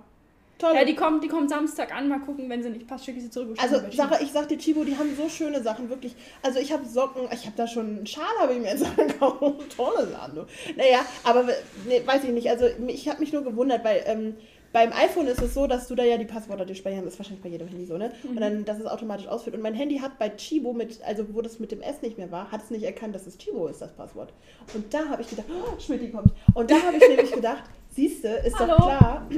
Toll. ja, die kommt, die kommt Samstag an, mal gucken, wenn sie nicht passt, schicke ich sie zurück. Also. Sarah, ich sag dir, Chibo, die haben so schöne Sachen, wirklich. Also, ich habe Socken, ich habe da schon einen Schal, habe ich mir jetzt [laughs] gekauft. Tolle Sachen, du. Naja, aber nee, weiß ich nicht. Also, ich habe mich nur gewundert, weil ähm, beim iPhone ist es so, dass du da ja die Passwörter dir speichern, das ist wahrscheinlich bei jedem Handy so, ne? Und dann, dass es automatisch ausführt. Und mein Handy hat bei Chibo mit, also wo das mit dem S nicht mehr war, hat es nicht erkannt, dass es Chibo ist, das Passwort. Und da habe ich gedacht, oh, Schmidt, kommt. Und da habe ich nämlich gedacht, siehste, ist doch Hallo? klar,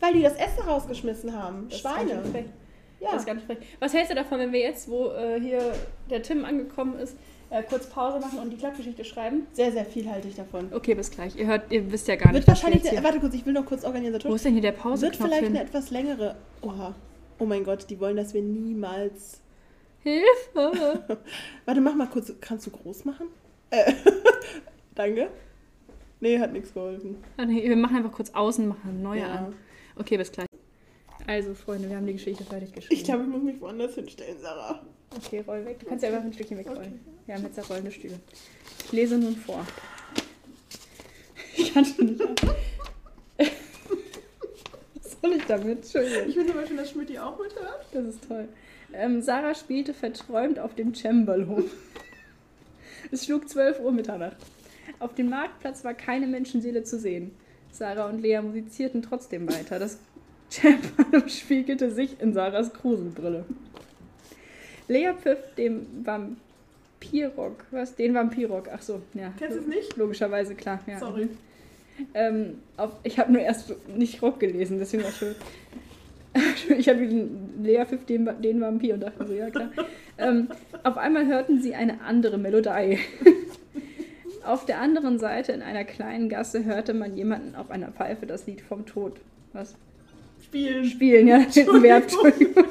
weil die das S rausgeschmissen haben. Das Schweine. Ja. Das ist ganz frech. Was hältst du davon, wenn wir jetzt, wo äh, hier der Tim angekommen ist, äh, kurz Pause machen und die Klappgeschichte schreiben? Sehr, sehr viel halte ich davon. Okay, bis gleich. Ihr hört, ihr wisst ja gar Wird nicht, was wir wahrscheinlich, hier... warte kurz, ich will noch kurz Wo organisatorisch. ist denn hier der Wird Pause-Knopf vielleicht hin? eine etwas längere. Oha. Oh mein Gott, die wollen, dass wir niemals. Hilfe! [laughs] Warte, mach mal kurz. Kannst du groß machen? Äh, [laughs] danke. Nee, hat nichts geholfen. Ah, nee, wir machen einfach kurz außen, machen eine neue Ja. an. Okay, bis gleich. Also, Freunde, wir haben die Geschichte fertig geschrieben. Ich glaube, ich muss mich woanders hinstellen, Sarah. Okay, roll weg. Du kannst ja einfach ein Stückchen wegrollen. Okay. Wir haben jetzt ja rollende Stühle. Ich lese nun vor. Ich kann schon nicht. Was soll ich damit? Entschuldigung. Ich finde aber schon, dass Schmidt auch mithört. Das ist toll. Ähm, Sarah spielte verträumt auf dem Cembalo. Es schlug 12 Uhr Mitternacht. Auf dem Marktplatz war keine Menschenseele zu sehen. Sarah und Lea musizierten trotzdem weiter. Das Cembalo [laughs] spiegelte sich in Sarahs Krusenbrille. Lea pfiff dem Vampirrock. Was? Den Vampirrock. Ach so, ja. Kennst du es nicht? Logischerweise, klar. Ja. Sorry. Ähm, auf, ich habe nur erst nicht Rock gelesen, deswegen war schön. Ich [laughs] den Lea pfiff den, den Vampir und dachte so, ja klar. [laughs] Ähm, auf einmal hörten sie eine andere Melodie. Auf der anderen Seite in einer kleinen Gasse hörte man jemanden auf einer Pfeife das Lied vom Tod. Was? Spielen. Spielen, ja, ein Verb, Entschuldigung.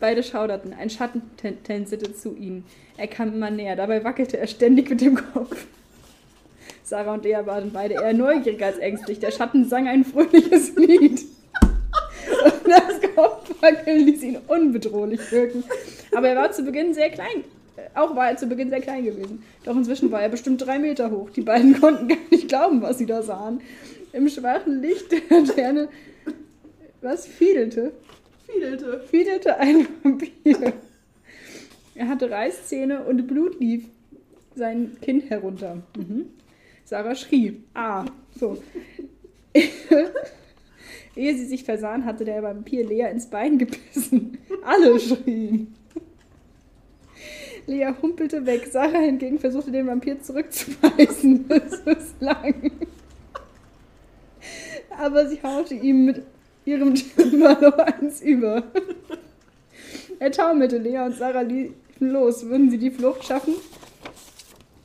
Beide schauderten. Ein Schatten tän- tänzelte zu ihnen. Er kam immer näher. Dabei wackelte er ständig mit dem Kopf. Sarah und Lea waren beide eher neugierig als ängstlich. Der Schatten sang ein fröhliches Lied. Und das Kopfwackeln ließ ihn unbedrohlich wirken. Aber er war zu Beginn sehr klein. Auch war er zu Beginn sehr klein gewesen. Doch inzwischen war er bestimmt drei Meter hoch. Die beiden [laughs] konnten gar nicht glauben, was sie da sahen. Im schwachen Licht der Laterne. Was fiedelte? Fiedelte. Fiedelte ein Vampir. Er hatte Reißzähne und Blut lief sein Kinn herunter. Mhm. Sarah schrie. Ah, so. [laughs] Ehe sie sich versahen, hatte der Vampir Lea ins Bein gebissen. Alle schrien. Lea humpelte weg. Sarah hingegen versuchte den Vampir zurückzubeißen. Es [laughs] ist lang. Aber sie haute ihm mit ihrem Timberlo eins über. Er taumelte, Lea und Sarah liefen los. Würden sie die Flucht schaffen?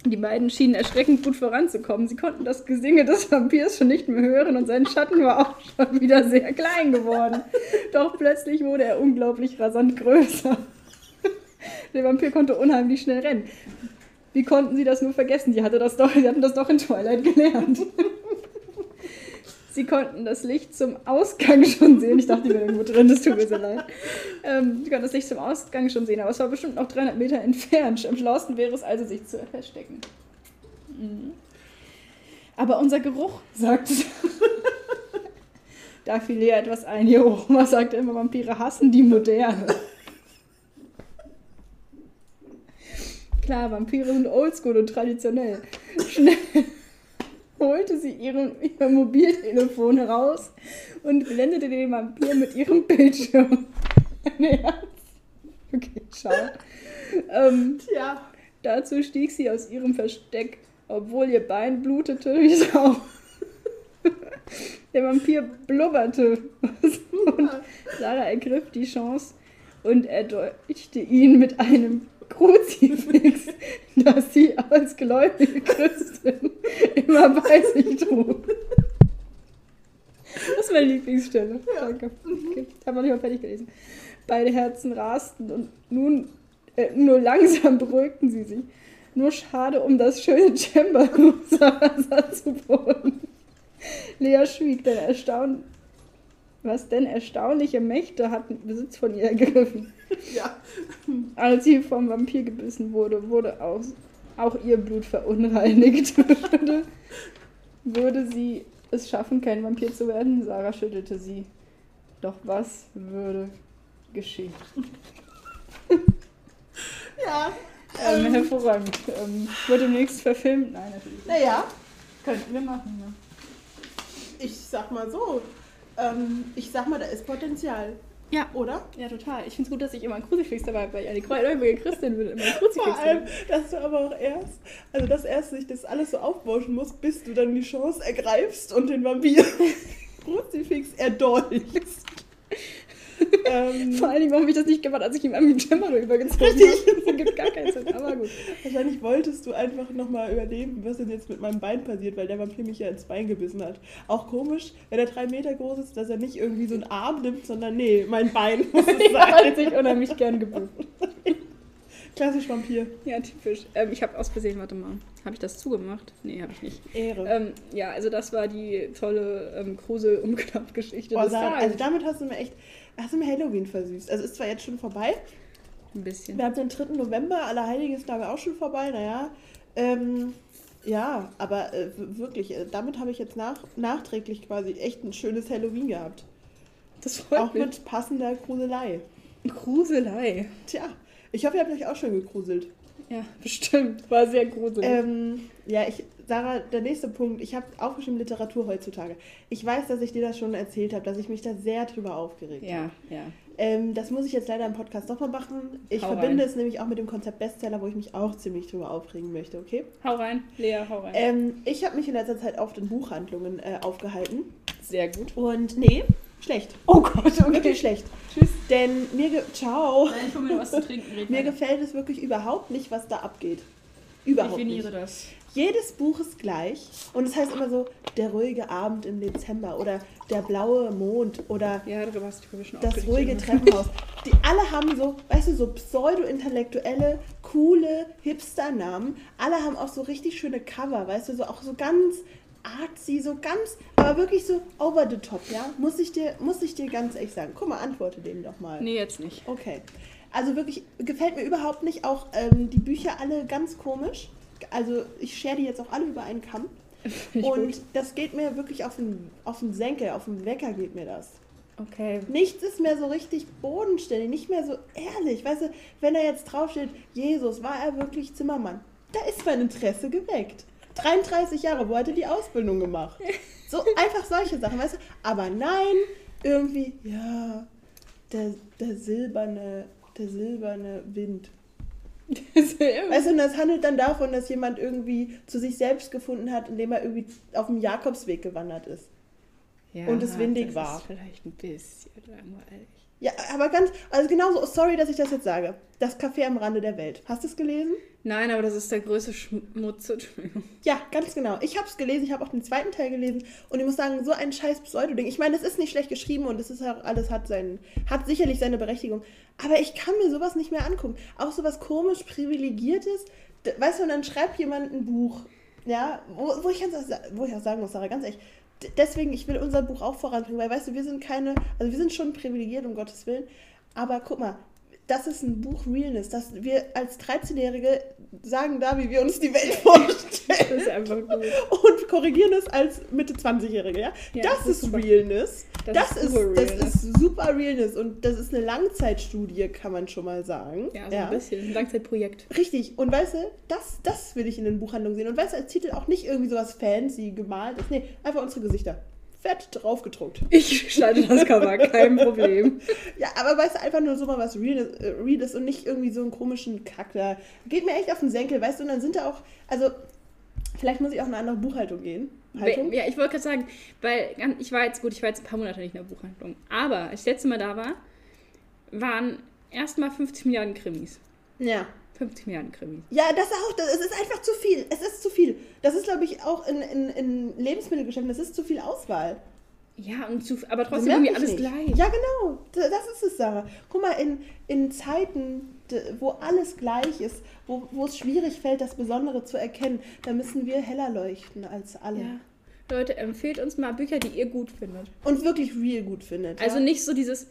Die beiden schienen erschreckend gut voranzukommen. Sie konnten das Gesinge des Vampirs schon nicht mehr hören und sein Schatten war auch schon wieder sehr klein geworden. Doch plötzlich wurde er unglaublich rasant größer. Der Vampir konnte unheimlich schnell rennen. Wie konnten sie das nur vergessen? Sie, hatte hatten das doch in Twilight gelernt. Sie konnten das Licht zum Ausgang schon sehen. Ich dachte, ich wäre irgendwo drin, das tut mir so leid. Ähm, sie konnten das Licht zum Ausgang schon sehen, aber es war bestimmt noch 300 Meter entfernt. Am schlausten wäre es also, sich zu verstecken. Mhm. Aber unser Geruch, sagte sie. da fiel Lea etwas ein. Hier hoch, was sagte immer, Vampire hassen die Moderne. Klar, Vampire sind oldschool und traditionell. Schnell [laughs] holte sie ihren, ihr Mobiltelefon heraus und blendete den Vampir mit ihrem [laughs] Bildschirm. okay, schau. Ähm, Tja. Dazu stieg sie aus ihrem Versteck, obwohl ihr Bein blutete wie Sau. Der Vampir blubberte und Sarah ergriff die Chance und erdolchte ihn mit einem Kruzifix, das sie als gläubige Christin immer bei sich trug. Das ist meine Lieblingsstelle. Ja. Danke. Okay. Habe noch nicht mal fertig gelesen. Beide Herzen rasten und nun äh, nur langsam beruhigten sie sich. Nur schade um das schöne saß zu Boden. Lea schwieg, denn erstaunt, was denn erstaunliche Mächte hatten Besitz von ihr ergriffen. [laughs] Ja. Als sie vom Vampir gebissen wurde, wurde auch, auch ihr Blut verunreinigt. [laughs] würde, würde sie es schaffen, kein Vampir zu werden? Sarah schüttelte sie. Doch was würde geschehen? Ja. [laughs] Ähm, Ähm, hervorragend. Ähm, wird demnächst verfilmt? Nein, natürlich nicht. naja, Könnten wir machen, ne? ich sag mal so. Ähm, ich sag mal, da ist Potenzial. Ja. Oder? Ja, total. Ich finde es gut, dass ich immer ein Kruzifix dabei habe, weil ich eine gläubige Christin will immer ein Kruzifix Vor allem, dass du aber auch erst, also dass erst sich das alles so aufbauschen muss, bis du dann die Chance ergreifst und den Vampir [laughs] Kruzifix erdolchst. [laughs] ähm, Vor allen Dingen, warum habe ich das nicht gemacht, als ich ihm am Cembalo übergezogen habe? Das gibt gar keinen Sinn, aber gut. wahrscheinlich wolltest du einfach nochmal überleben, was denn jetzt mit meinem Bein passiert, weil der Vampir mich ja ins Bein gebissen hat. Auch komisch, wenn er drei Meter groß ist, dass er nicht irgendwie so einen Arm nimmt, sondern nee, mein Bein [laughs] muss es Ich habe sein. sich unheimlich gern gebückt. [laughs] Klassisch Vampir. Ja, typisch. Ähm, ich habe aus Versehen, warte mal, habe ich das zugemacht? Nee, habe ich nicht. Ehre. Ähm, ja, also das war die tolle ähm, des Sarah, Tages. also damit hast du mir echt, hast du mir Halloween versüßt. Also ist zwar jetzt schon vorbei, Ein bisschen. wir haben den 3. November, Allerheiligentage auch schon vorbei, naja. Ähm, ja, aber äh, wirklich, äh, damit habe ich jetzt nach, nachträglich quasi echt ein schönes Halloween gehabt. Das freut Auch mich. mit passender Gruselei. Gruselei. Tja, ich hoffe, ihr habt euch auch schon gegruselt. Ja, bestimmt. War sehr gruselig. Ähm, ja, ich, Sarah, der nächste Punkt. Ich habe aufgeschrieben Literatur heutzutage. Ich weiß, dass ich dir das schon erzählt habe, dass ich mich da sehr drüber aufgeregt habe. ja, ja. Ähm, das muss ich jetzt leider im Podcast doch mal machen. Ich Hau verbinde rein. es nämlich auch mit dem Konzept Bestseller, wo ich mich auch ziemlich drüber aufregen möchte, okay? Hau rein, Lea, hau rein. Ähm, ich habe mich in letzter Zeit oft in Buchhandlungen äh, aufgehalten. sehr gut. Und nee, schlecht. Oh Gott, Wirklich schlecht. Tschüss. Denn mir, ciao. Nein, ich hol mir was zu trinken. [laughs] Mir gefällt es wirklich überhaupt nicht, was da abgeht. Überhaupt Definiere nicht. das. Jedes Buch ist gleich und es heißt immer so, der ruhige Abend im Dezember oder der blaue Mond oder Ja, das ruhige ja. Treppenhaus. Die alle haben so, weißt du, so pseudo-intellektuelle, coole Hipster-Namen. Alle haben auch so richtig schöne Cover, weißt du, so auch so ganz artsy, so ganz, aber wirklich so over the top, ja? Muss ich dir, muss ich dir ganz ehrlich sagen. Guck mal, antworte dem doch mal. Nee, jetzt nicht. Okay. Also wirklich, gefällt mir überhaupt nicht. Auch ähm, die Bücher alle ganz komisch. Also ich share die jetzt auch alle über einen Kamm. [laughs] Und das geht mir wirklich auf den, auf den Senkel, auf den Wecker geht mir das. Okay. Nichts ist mehr so richtig bodenständig, nicht mehr so ehrlich. Weißt du, wenn da jetzt draufsteht, Jesus, war er wirklich Zimmermann? Da ist mein Interesse geweckt. 33 Jahre, wo hat er die Ausbildung gemacht? [laughs] So einfach solche Sachen, weißt du? Aber nein, irgendwie, ja, der, der silberne, der silberne Wind. Weißt du, und das handelt dann davon, dass jemand irgendwie zu sich selbst gefunden hat, indem er irgendwie auf dem Jakobsweg gewandert ist. Ja, und es windig das war. Ist vielleicht ein bisschen langweilig. Ja, aber ganz, also genauso, sorry, dass ich das jetzt sage. Das Café am Rande der Welt. Hast du es gelesen? Nein, aber das ist der größte Schmutz. Ja, ganz genau. Ich habe es gelesen, ich habe auch den zweiten Teil gelesen und ich muss sagen, so ein scheiß Pseudo-Ding. Ich meine, es ist nicht schlecht geschrieben und es ist auch alles hat seinen, hat sicherlich seine Berechtigung. Aber ich kann mir sowas nicht mehr angucken. Auch sowas komisch privilegiertes. Weißt du, und dann schreibt jemand ein Buch, ja, wo, wo, ich, ganz, wo ich auch sagen muss, Sarah, ganz ehrlich, deswegen, ich will unser Buch auch voranbringen, weil, weißt du, wir sind keine, also wir sind schon privilegiert, um Gottes Willen, aber guck mal, das ist ein Buch Realness, dass wir als 13-Jährige sagen da, wie wir uns die Welt [laughs] vorstellen Das ist einfach gut. und korrigieren es als Mitte 20-Jährige, ja? Ja, das, das ist ist. Realness. Das Das, ist super das Realness. ist super Realness und das ist eine Langzeitstudie, kann man schon mal sagen. Ja, so ein bisschen. Ein Langzeitprojekt. Richtig. Und weißt du, das, das will ich in den Buchhandlungen sehen. Und weißt du, als Titel auch nicht irgendwie sowas fancy gemalt ist. Nee, einfach unsere Gesichter. Fett draufgedruckt. Ich schneide das Cover, kein Problem. [laughs] Ja, aber weißt du, einfach nur so mal was Realness, äh, Real ist und nicht irgendwie so einen komischen Kack da. Geht mir echt auf den Senkel, weißt du, und dann sind da auch, also, vielleicht muss ich auch in eine andere Buchhaltung gehen. Haltung? Ja, ich wollte gerade sagen, weil ich war jetzt, gut, ich war jetzt ein paar Monate nicht in der Buchhandlung. Aber als ich das letzte Mal da war, waren erstmal 50 Milliarden Krimis. Ja. 50 Milliarden Krimis. Ja, das auch, das, es ist einfach zu viel. Es ist zu viel. Das ist, glaube ich, auch in, in, in Lebensmittelgeschäften, es ist zu viel Auswahl. Ja, und zu, aber Das trotzdem irgendwie alles nicht. gleich. Ja, genau. Das ist es, Sarah. Guck mal, in, in Zeiten, wo alles gleich ist, wo, wo es schwierig fällt, das Besondere zu erkennen, da müssen wir heller leuchten als alle. Ja. Leute, empfehlt uns mal Bücher, die ihr gut findet. Und wirklich real gut findet. Also ja? nicht so dieses,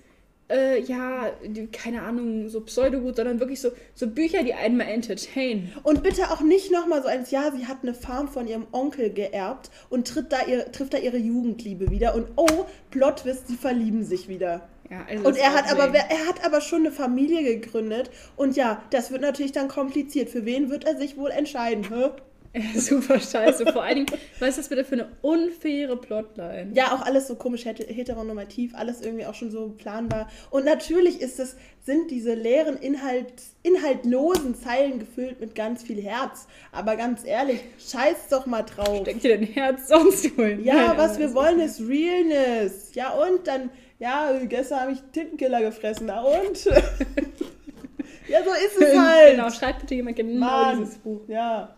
äh, ja, die, keine Ahnung, so Pseudogut, sondern wirklich so, so Bücher, die einen mal entertainen. Und bitte auch nicht nochmal so eins, ja, sie hat eine Farm von ihrem Onkel geerbt und tritt da ihr, trifft da ihre Jugendliebe wieder. Und oh, Plot-Twist, sie verlieben sich wieder. Ja, also Und er hat, aber, er hat aber schon eine Familie gegründet. Und ja, das wird natürlich dann kompliziert. Für wen wird er sich wohl entscheiden? Hä? [laughs] Super scheiße. Vor allen Dingen, was ist das bitte für eine unfaire Plotline? Ja, auch alles so komisch het- heteronormativ, alles irgendwie auch schon so planbar. Und natürlich ist es, sind diese leeren, Inhalt, inhaltlosen Zeilen gefüllt mit ganz viel Herz. Aber ganz ehrlich, scheiß doch mal drauf. Steckt dir dein Herz sonst wohin? Ja, Nein, was wir wollen ist Realness. Ja, und dann, ja, gestern habe ich Tintenkiller gefressen. Na und? [laughs] ja, so ist es halt. Genau, schreibt bitte jemand genau Mann. dieses Buch. Ja.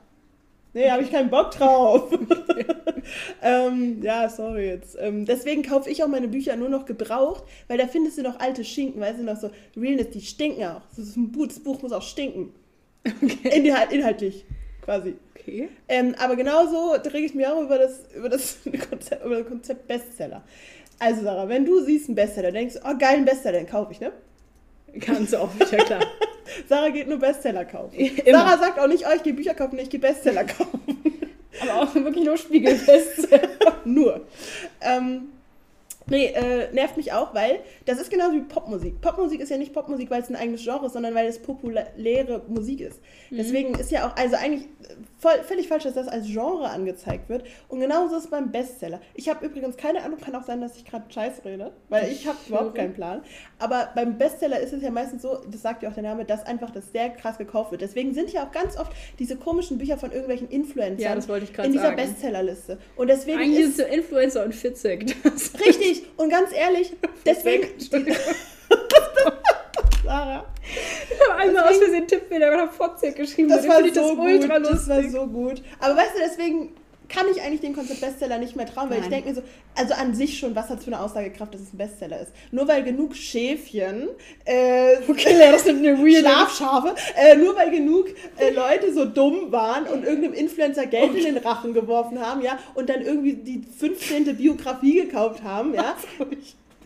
Nee, habe ich keinen Bock drauf. [laughs] [laughs] ähm, ja, sorry jetzt. Ähm, deswegen kaufe ich auch meine Bücher nur noch gebraucht, weil da findest du noch alte Schinken, weißt du, noch so Realness, die stinken auch. Das, ist ein Buch, das Buch muss auch stinken. Okay. Inhalt, inhaltlich, quasi. okay. Ähm, aber genauso rege ich mich auch über das, über, das [laughs] Konzept, über das Konzept Bestseller. Also Sarah, wenn du siehst einen Bestseller, denkst du, oh geil, ein Bestseller, den kaufe ich, ne? Ganz oft, ja klar. Sarah geht nur Bestseller kaufen. Immer. Sarah sagt auch nicht, oh, ich gehe Bücher kaufen, nee, ich gehe Bestseller kaufen. [laughs] Aber auch wirklich nur spiegelfest. [laughs] Nur. Ähm, nee, äh, nervt mich auch, weil das ist genauso wie Popmusik. Popmusik ist ja nicht Popmusik, weil es ein eigenes Genre ist, sondern weil es populäre Musik ist. Deswegen ist ja auch, also eigentlich voll, völlig falsch, dass das als Genre angezeigt wird. Und genauso ist es beim Bestseller. Ich habe übrigens keine Ahnung, kann auch sein, dass ich gerade Scheiß rede, weil ich habe überhaupt keinen Plan. Aber beim Bestseller ist es ja meistens so, das sagt ja auch der Name, dass einfach das sehr krass gekauft wird. Deswegen sind ja auch ganz oft diese komischen Bücher von irgendwelchen Influencern Ja, das wollte ich in dieser. Bestsellerliste. Und deswegen Eigentlich ist so Influencer und Fitzek. Richtig, und ganz ehrlich, [laughs] deswegen. [laughs] Sarah, Ich habe einmal aus Versehen Tippfehler oder Fotzek geschrieben. das war so das gut, das war so gut. Aber weißt du, deswegen kann ich eigentlich den Konzept Bestseller nicht mehr trauen, weil ich Nein. denke mir so, also an sich schon, was hat es für eine Aussagekraft, dass es ein Bestseller ist? Nur weil genug Schäfchen, äh, Okay, das sind eine [laughs] weirde... Schlafschafe, äh, nur weil genug äh, Leute so dumm waren und irgendeinem Influencer Geld in den Rachen geworfen haben, ja, und dann irgendwie die 15. Biografie gekauft haben, ja.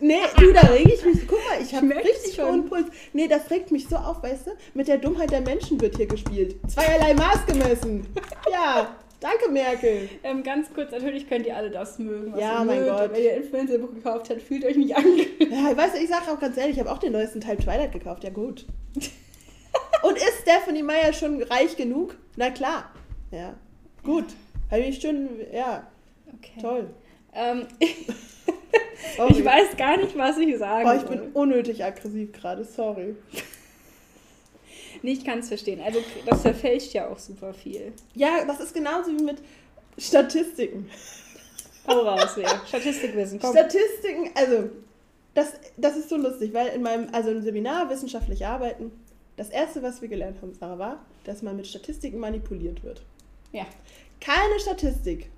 Nee, du, da reg ich mich. Guck mal, ich habe richtig hohen Puls. Nee, das regt mich so auf, weißt du? Mit der Dummheit der Menschen wird hier gespielt. Zweierlei Maß gemessen. Ja, danke, Merkel. Ähm, ganz kurz, natürlich könnt ihr alle das mögen, was Ja, ihr mein mögt. Gott. Und Wenn ihr Influencer-Buch gekauft habt, fühlt euch nicht angegriffen. Ja, weißt du, ich sage auch ganz ehrlich, ich habe auch den neuesten Teil Twilight gekauft. Ja, gut. [laughs] Und ist Stephanie Meyer schon reich genug? Na klar. Ja, gut. Habe ich schön, ja, Okay. toll. Ähm, [laughs] ich weiß gar nicht, was ich sagen Oh, ich soll. bin unnötig aggressiv gerade, sorry. Nee, ich kann es verstehen. Also das verfälscht ja auch super viel. Ja, das ist genauso wie mit Statistiken. Hau raus, ja. Statistikwissen, komm. Statistiken, also, das, das ist so lustig, weil in meinem, also im Seminar wissenschaftlich arbeiten, das erste, was wir gelernt haben, Sarah, war, dass man mit Statistiken manipuliert wird. Ja. Keine Statistik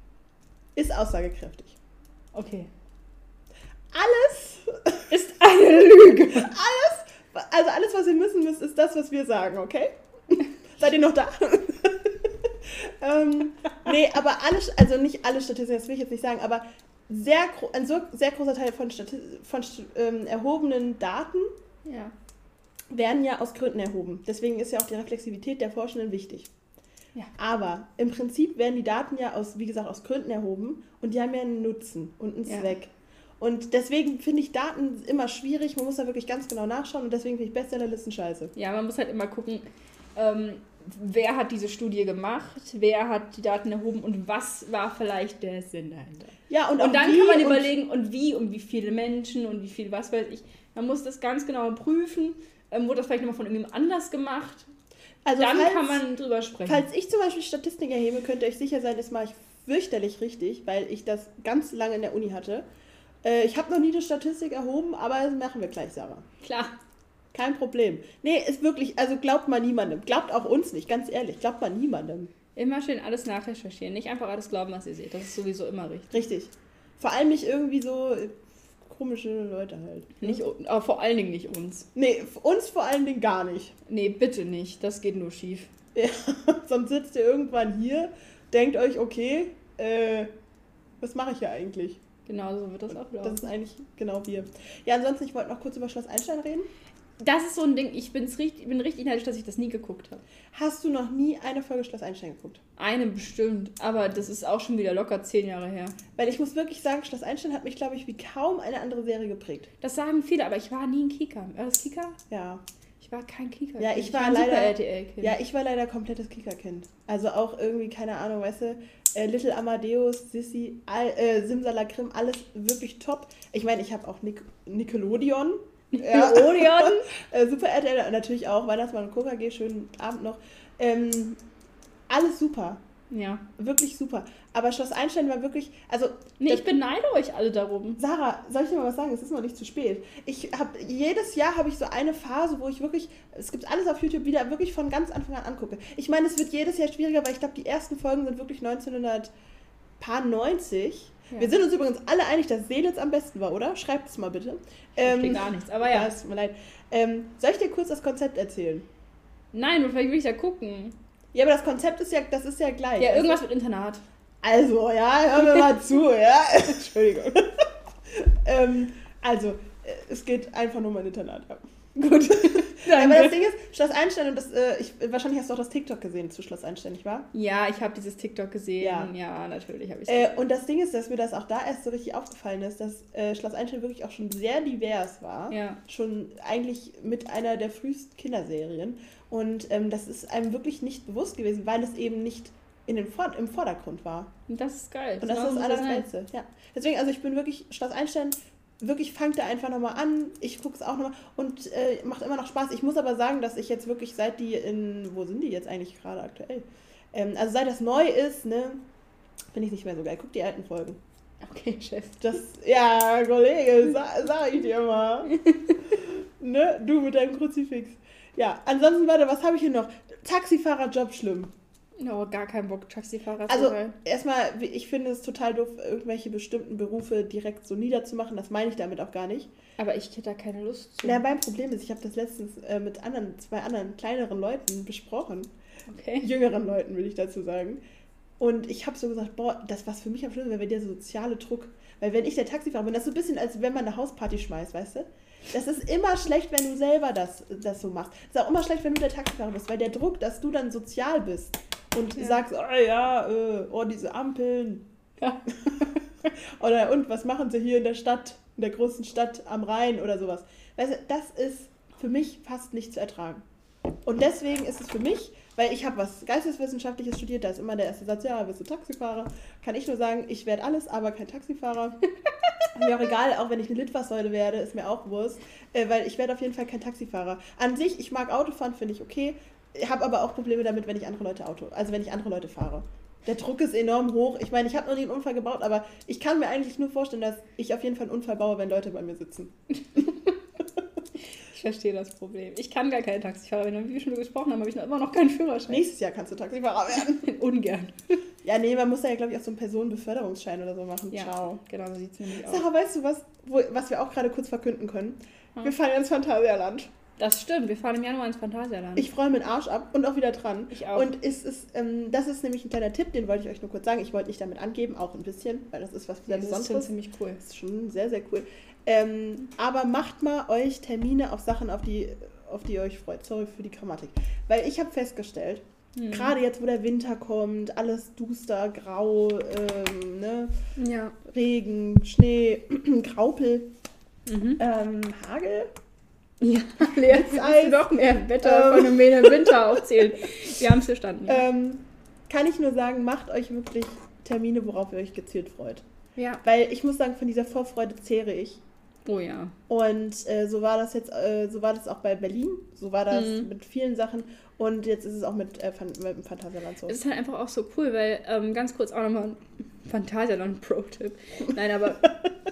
ist aussagekräftig. Okay. Alles, Ist eine Lüge. Also alles, was ihr wissen müsst, ist das, was wir sagen, okay? [laughs] Seid ihr noch da? [laughs] ähm, nee, aber alle, also nicht alle Statistiken, das will ich jetzt nicht sagen, aber sehr, ein so, sehr großer Teil von, Stati von ähm, erhobenen Daten Ja. werden ja aus Gründen erhoben. Deswegen ist ja auch die Reflexivität der Forschenden wichtig. Ja. Aber im Prinzip werden die Daten ja aus, wie gesagt, aus Gründen erhoben und die haben ja einen Nutzen und einen Ja. Und deswegen finde ich Daten immer schwierig. Man muss da wirklich ganz genau nachschauen und deswegen finde ich Bestsellerlisten scheiße. Ja, man muss halt immer gucken, ähm, wer hat diese Studie gemacht, wer hat die Daten erhoben und was war vielleicht der Sinn dahinter. Ja, und, Und, dann kann man und- überlegen, und wie und wie viele Menschen und wie viel was weiß ich. Man muss das ganz genau prüfen. Ähm, wurde das vielleicht nochmal von irgendjemand anders gemacht? Also dann falls, kann man drüber sprechen. Falls ich zum Beispiel Statistiken erhebe, könnt ihr euch sicher sein, das mache ich fürchterlich richtig, weil ich das ganz lange in der Uni hatte. Äh, ich habe noch nie eine Statistik erhoben, aber das machen wir gleich, Sarah. Klar. Kein Problem. Nee, ist wirklich, also glaubt man niemandem. Glaubt auch uns nicht, ganz ehrlich. Glaubt man niemandem. Immer schön alles nachrecherchieren. Nicht einfach alles glauben, was ihr seht. Das ist sowieso immer richtig. Richtig. Vor allem nicht irgendwie so äh, komische Leute halt. ne? Nicht, aber vor allen Dingen nicht uns. Nee, uns vor allen Dingen gar nicht. Nee, bitte nicht. Das geht nur schief. [laughs] Sonst sitzt ihr irgendwann hier, denkt euch, okay, äh, was mache ich hier eigentlich? Genau so wird das auch Das laufen. ist eigentlich genau wir. Ja, ansonsten, ich wollte noch kurz über Schloss Einstein reden. Das ist so ein Ding, ich bin's richtig, bin richtig neidisch, dass ich das nie geguckt habe. Hast du noch nie eine Folge Schloss Einstein geguckt? Eine bestimmt, aber das ist auch schon wieder locker zehn Jahre her. Weil ich muss wirklich sagen, Schloss Einstein hat mich, glaube ich, wie kaum eine andere Serie geprägt. Das sagen viele, aber ich war nie ein Kika. War das Kika? Ja. Ich war kein Kika. Ja, ich war ein leider- Super RTL-Kind. Ja, ich war leider komplettes Kika-Kind. Also auch irgendwie, keine Ahnung, weißt du, äh, Little Amadeus, Sissy, all, äh, Simsalakrim, alles wirklich top. Ich meine, ich habe auch Nic Nickelodeon. Ja. Nickelodeon? [laughs] äh, Super RTL, natürlich auch, Weihnachtsmann und KKG, schönen Abend noch. Ähm, alles super, ja. wirklich super. Aber Schloss Einstein war wirklich, also Nee, ich beneide euch alle darum. Sarah, soll ich dir mal was sagen? Es ist noch nicht zu spät. Ich habe jedes Jahr habe ich so eine Phase, wo ich wirklich, es gibt alles auf YouTube wieder wirklich von ganz Anfang an angucke. Ich meine, es wird jedes Jahr schwieriger, weil ich glaube, die ersten Folgen sind wirklich 1990. Ja. Wir sind uns übrigens alle einig, dass Seelitz am besten war, oder? Schreibt es mal bitte. Ich verstehe gar nichts, aber ja. es tut mir leid. Ähm, soll ich dir kurz das Konzept erzählen? Nein, vielleicht will ich da gucken. Ja, aber das Konzept ist ja, das ist ja gleich. Ja, irgendwas mit Internat. Also, ja, hör mir mal zu, [laughs] ja. Entschuldigung. [laughs] ähm, also, äh, es geht einfach nur um ein Internat. Ja. Gut. [laughs] Aber das Ding ist, Schloss Einstein, und das, äh, ich, wahrscheinlich hast du auch das TikTok gesehen zu Schloss Einstein, nicht wahr? Ja, ich habe dieses TikTok gesehen. Ja. Ja, natürlich habe ich Äh, und das Ding ist, dass mir das auch da erst so richtig aufgefallen ist, dass äh, Schloss Einstein wirklich auch schon sehr divers war. Ja. Schon eigentlich mit einer der frühesten Kinderserien. Und ähm, das ist einem wirklich nicht bewusst gewesen, weil es eben nicht in den Vor im Vordergrund war. Und das ist geil. Und das Genau ist alles sein. Geilste. Ja. Deswegen, also ich bin wirklich, Schloss Einstein, wirklich fangt da einfach nochmal an. Ich gucke es auch nochmal und äh, macht immer noch Spaß. Ich muss aber sagen, dass ich jetzt wirklich seit die in, wo sind die jetzt eigentlich gerade aktuell? Ähm, also seit das neu ist, ne, finde ich nicht mehr so geil. Guck die alten Folgen. Okay, Chef. Das, ja, Kollege, sa sag ich dir mal. [laughs] ne, du mit deinem Kruzifix. Ja, ansonsten, warte, was habe ich hier noch? Taxifahrerjob schlimm. No, gar keinen Bock, Taxifahrer zu Also sein. erstmal, ich finde es total doof, irgendwelche bestimmten Berufe direkt so niederzumachen. Das meine ich damit auch gar nicht. Aber ich hätte da keine Lust zu. Ja, mein Problem ist, ich habe das letztens äh, mit anderen, zwei anderen kleineren Leuten besprochen. Okay. Jüngeren Leuten, will ich dazu sagen. Und ich habe so gesagt, boah, das was für mich am schlimmsten wäre, wäre der soziale Druck. Weil wenn ich der Taxifahrer bin, das ist so ein bisschen, als wenn man eine Hausparty schmeißt, weißt du? Das ist immer schlecht, wenn du selber das, das so machst. Das ist auch immer schlecht, wenn du der Taxifahrer bist, weil der Druck, dass du dann sozial bist und Ja. sagst, oh ja, äh, oh, diese Ampeln. Ja. [laughs] oder und was machen sie hier in der Stadt, in der großen Stadt am Rhein oder sowas. Weißt du, das ist für mich fast nicht zu ertragen. Und deswegen ist es für mich, weil ich habe was Geisteswissenschaftliches studiert, da ist immer der erste Satz, ja, bist du Taxifahrer? Kann ich nur sagen, ich werde alles, aber kein Taxifahrer. [laughs] mir auch egal, auch wenn ich eine Litfaßsäule werde, ist mir auch Wurst, äh, weil ich werde auf jeden Fall kein Taxifahrer. An sich, ich mag Autofahren, finde ich okay, habe aber auch Probleme damit, wenn ich andere Leute Auto, also wenn ich andere Leute fahre. Der Druck ist enorm hoch. Ich meine, ich habe noch nie einen Unfall gebaut, aber ich kann mir eigentlich nur vorstellen, dass ich auf jeden Fall einen Unfall baue, wenn Leute bei mir sitzen. [laughs] Ich verstehe das Problem. Ich kann gar keinen Taxifahrer werden. Wie wir schon gesprochen haben, habe ich noch immer noch keinen Führerschein. Nächstes Jahr kannst du Taxifahrer werden. [laughs] Ungern. Ja, nee, man muss da ja, glaube ich, auch so einen Personenbeförderungsschein oder so machen. Ja, Ciao. genau, so sieht es nämlich aus. Sarah, weißt du was, wo, was wir auch gerade kurz verkünden können? Wir fahren ins Phantasialand. Das stimmt, wir fahren im Januar ins Phantasialand. Ich freue meinen Arsch ab und auch wieder dran. Ich auch. Und es ist, ähm, das ist nämlich ein kleiner Tipp, den wollte ich euch nur kurz sagen. Ich wollte nicht damit angeben, auch ein bisschen, weil das ist was sehr das ist schon Besonderes. ziemlich cool. Das ist schon sehr, sehr cool. Ähm, aber macht mal euch Termine auf Sachen, auf die, auf die ihr euch freut. Sorry für die Grammatik. Weil ich habe festgestellt, Hm. gerade jetzt, wo der Winter kommt, alles duster, grau, ähm, ne? Ja. Regen, Schnee, [clears throat] Graupel, Mhm. ähm, Hagel. Ja, [laughs] Lea, jetzt Eis. noch mehr Wetterphänomene im Winter aufzählen. Wir haben es verstanden. Ja. Ähm, kann ich nur sagen, macht euch wirklich Termine, worauf ihr euch gezielt freut. ja. Weil ich muss sagen, von dieser Vorfreude zehre ich. Oh ja. Und äh, so war das jetzt, äh, so war das auch bei Berlin, so war das Mhm. mit vielen Sachen und jetzt ist es auch mit, äh, mit dem Phantasialand so. Es ist halt einfach auch so cool, weil ähm, ganz kurz auch nochmal ein Phantasialand-Pro-Tipp. [laughs] Nein, aber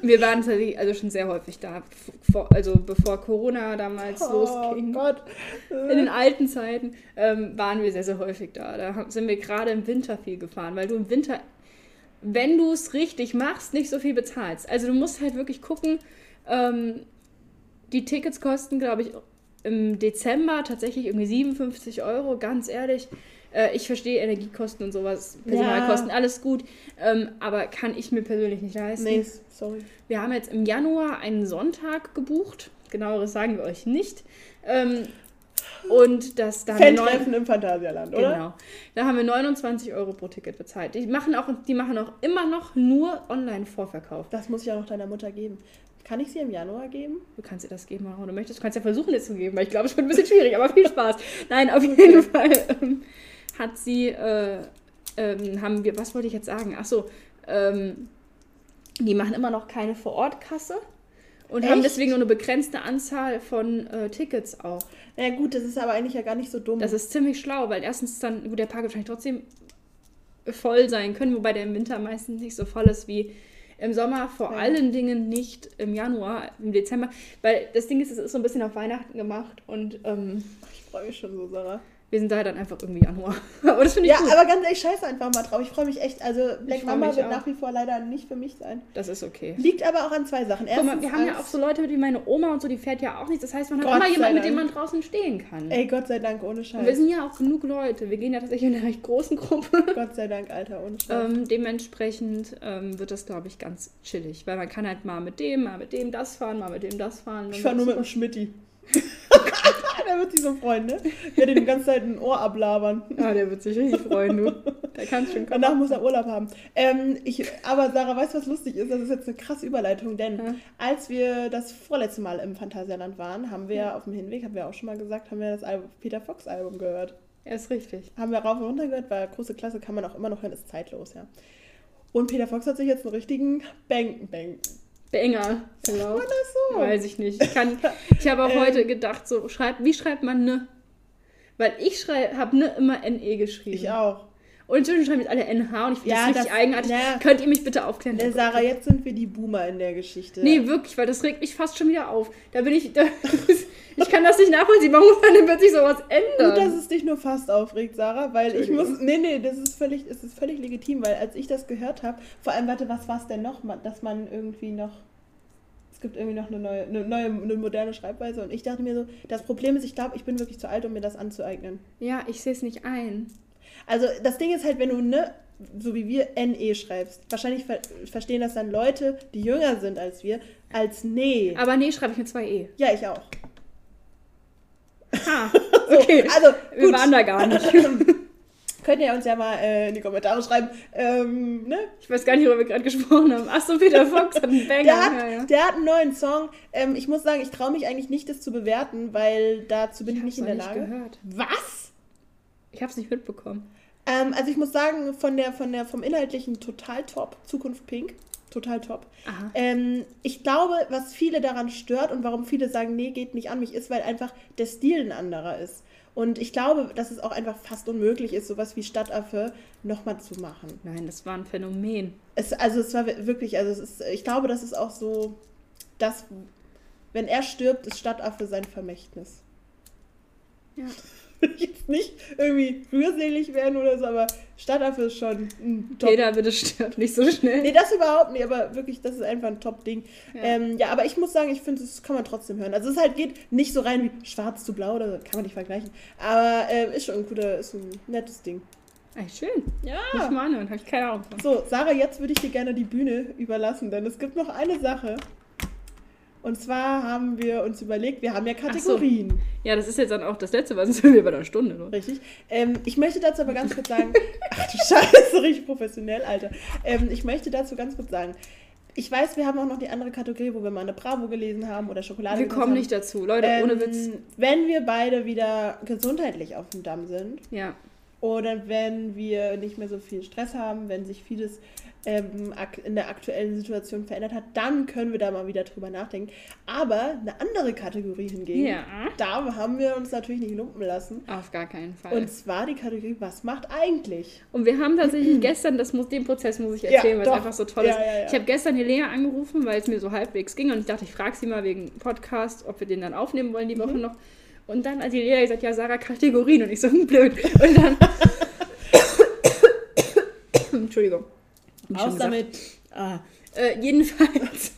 wir waren tatsächlich also schon sehr häufig da. Vor, also bevor Corona damals oh losging. Gott. In den alten Zeiten ähm, waren wir sehr, sehr häufig da. Da sind wir gerade im Winter viel gefahren, weil du im Winter, wenn du es richtig machst, nicht so viel bezahlst. Also du musst halt wirklich gucken, ähm, die Tickets kosten, glaube ich, im Dezember tatsächlich irgendwie 57 Euro, ganz ehrlich. Äh, ich verstehe Energiekosten und sowas, Personalkosten, alles gut, ähm, aber kann ich mir persönlich nicht leisten. Nee, sorry. Wir haben jetzt im Januar einen Sonntag gebucht. Genaueres sagen wir euch nicht. Ähm, und das da Fan-Treffen im Phantasialand, oder? Genau. Da haben wir 29 Euro pro Ticket bezahlt. Die machen auch, die machen auch immer noch nur Online-Vorverkauf. Das muss ich auch noch deiner Mutter geben. Kann ich sie im Januar geben? Du kannst dir das geben, wenn du möchtest. Du kannst ja versuchen, es zu geben, weil ich glaube, es wird ein bisschen schwierig, aber viel Spaß. Nein, auf jeden Fall ähm, hat sie, äh, ähm, haben wir, was wollte ich jetzt sagen? Ach so, ähm, die machen immer noch keine Vorortkasse und haben Echt? deswegen nur eine begrenzte Anzahl von äh, Tickets auch. Na ja, gut, das ist aber eigentlich ja gar nicht so dumm. Das ist ziemlich schlau, weil erstens dann, gut, der Park wird wahrscheinlich trotzdem voll sein können, wobei der im Winter meistens nicht so voll ist wie im Sommer, vor Ja. allen Dingen nicht im Januar, im Dezember, weil das Ding ist, es ist so ein bisschen auf Weihnachten gemacht und ähm, ich freue mich schon so, Sarah. Wir sind da dann einfach irgendwie Januar. [laughs] Aber das finde ich Ja, gut. aber ganz ehrlich, scheiße einfach mal drauf. Ich freue mich echt. Also, Black Mama wird auch. nach wie vor leider nicht für mich sein. Das ist okay. Liegt aber auch an zwei Sachen. Guck mal, Erstens wir haben ja auch so Leute wie meine Oma und so, die fährt ja auch nicht. Das heißt, man hat Gott immer sei jemanden, mit dem man draußen stehen kann. Ey, Gott sei Dank, ohne Und wir Scheiß. sind ja auch genug Leute. Wir gehen ja tatsächlich in einer recht großen Gruppe. [laughs] Gott sei Dank, Alter, ohne Scheiß. Ähm, dementsprechend ähm, wird das, glaube ich, ganz chillig. Weil man kann halt mal mit dem, mal mit dem das fahren, mal mit dem das fahren. ich fahre nur mit dem Schmidti. [laughs] der wird sich so freuen, ne? Der den die ganze Zeit ein Ohr ablabern. Ah, der wird sich richtig freuen, du. Der kann schon [laughs] kommen. Danach muss er Urlaub haben. Ähm, ich, aber Sarah, weißt du, was lustig ist? Das ist jetzt eine krasse Überleitung, denn Ja. als wir das vorletzte Mal im Phantasialand waren, haben wir Ja. auf dem Hinweg, haben wir auch schon mal gesagt, haben wir das Album, Peter Fox Album gehört. Er ist richtig. Haben wir rauf und runter gehört, war große Klasse, kann man auch immer noch hören, ist zeitlos, ja. Und Peter Fox hat sich jetzt einen richtigen Bang, Bang. Banger. Genau. War das so? Weiß ich nicht. Ich, kann, ich habe auch [laughs] Ähm. heute gedacht, so, schreib, wie schreibt man ne? Weil ich habe ne immer NE geschrieben. Ich auch. Und inzwischen schreiben jetzt alle NH und ich finde Ja, das richtig das- eigenartig. ja. Könnt ihr mich bitte aufklären? Ne, Sarah, jetzt sind wir die Boomer in der Geschichte. Nee, wirklich, weil das regt mich fast schon wieder auf. Da bin ich. Da, [laughs] ich kann das nicht nachvollziehen. Warum kann denn plötzlich sowas ändern? Gut, dass es dich nur fast aufregt, Sarah, weil ich muss. Nee, nee, das ist völlig, es ist völlig legitim, weil als ich das gehört habe, vor allem, warte, was war es denn noch, Man- dass man irgendwie noch. Es gibt irgendwie noch eine neue, eine neue, eine moderne Schreibweise und ich dachte mir so, das Problem ist, ich glaube, ich bin wirklich zu alt, um mir das anzueignen. ja, ich sehe es nicht ein. Also das Ding ist halt, wenn du ne, so wie wir NE schreibst, wahrscheinlich ver verstehen das dann Leute, die jünger sind als wir, als nee. Aber nee, schreibe ich mit zwei E. Ja, ich auch. Ha, [laughs] So, okay. Also, Wir gut. waren da gar nicht. [laughs] Könnt ihr uns ja mal äh, in die Kommentare schreiben. Ähm, ne? Ich weiß gar nicht, worüber wir gerade gesprochen haben. Achso, Peter Fox hat einen Banger. Der hat, ja, ja. der hat einen neuen Song. Ähm, ich muss sagen, ich traue mich eigentlich nicht, das zu bewerten, weil dazu bin ich, hab's nicht in der nicht Lage. gehört. Was? Ich habe es nicht mitbekommen. Ähm, also ich muss sagen, von der, von der, vom Inhaltlichen total top. Zukunft Pink. total top. Ähm, ich glaube, was viele daran stört und warum viele sagen, nee, geht nicht an mich, ist, weil einfach der Stil ein anderer ist. Und ich glaube, dass es auch einfach fast unmöglich ist, sowas wie Stadtaffe nochmal zu machen. Nein, das war ein Phänomen. Es, also es war wirklich, also es ist, ich glaube, das ist auch so, dass, wenn er stirbt, ist Stadtaffe sein Vermächtnis. Ja. Will [laughs] ich jetzt nicht irgendwie rührselig werden oder so, aber Stadtaffe ist schon ein Top. Peter, bitte stirb nicht so schnell. Nee, das überhaupt nicht, aber wirklich, das ist einfach ein Top-Ding. Ja. Ja. Ähm, ja, aber ich muss sagen, ich finde, das kann man trotzdem hören. Also es halt geht nicht so rein wie schwarz zu blau, oder so, kann man nicht vergleichen. Aber ähm, ist schon ein guter, ist ein nettes Ding. Ey, schön. Ich Ja. mal anhören, habe ich keine Ahnung. So, Sarah, jetzt würde ich dir gerne die Bühne überlassen, denn es gibt noch eine Sache. Und zwar haben wir uns überlegt, wir haben ja so. Kategorien. Ja, das ist jetzt dann auch das letzte, was sind wir [laughs] bei einer Stunde, ne? Richtig. Ähm, ich möchte dazu aber ganz kurz sagen, [laughs] ach du Scheiße, richtig professionell, Alter. Ähm, ich möchte dazu ganz kurz sagen, ich weiß, wir haben auch noch die andere Kategorie, wo wir mal eine Bravo gelesen haben oder Schokolade Wir kommen nicht dazu. Leute, Ähm, ohne Witz. Wenn wir beide wieder gesundheitlich auf dem Damm sind Ja. Oder wenn wir nicht mehr so viel Stress haben, wenn sich vieles ähm, in der aktuellen Situation verändert hat, dann können wir da mal wieder drüber nachdenken. Aber eine andere Kategorie hingegen, Ja. da haben wir uns natürlich nicht lumpen lassen. Auf gar keinen Fall. Und zwar die Kategorie, was macht eigentlich? Und wir haben tatsächlich [clears throat] gestern, das muss, den Prozess muss ich Ja, erzählen, weil es einfach so toll Ja, ist. ja, ja. Ich habe gestern Helena angerufen, weil es mir so halbwegs ging und ich dachte, ich frage sie mal wegen Podcast, ob wir den dann aufnehmen wollen die Woche Mhm. noch. Und dann hat die Helena gesagt, ja, Sarah, Kategorien. Und ich so, [laughs] blöd. Und dann... [coughs] Entschuldigung. Ich Aus damit. Ah, äh, jedenfalls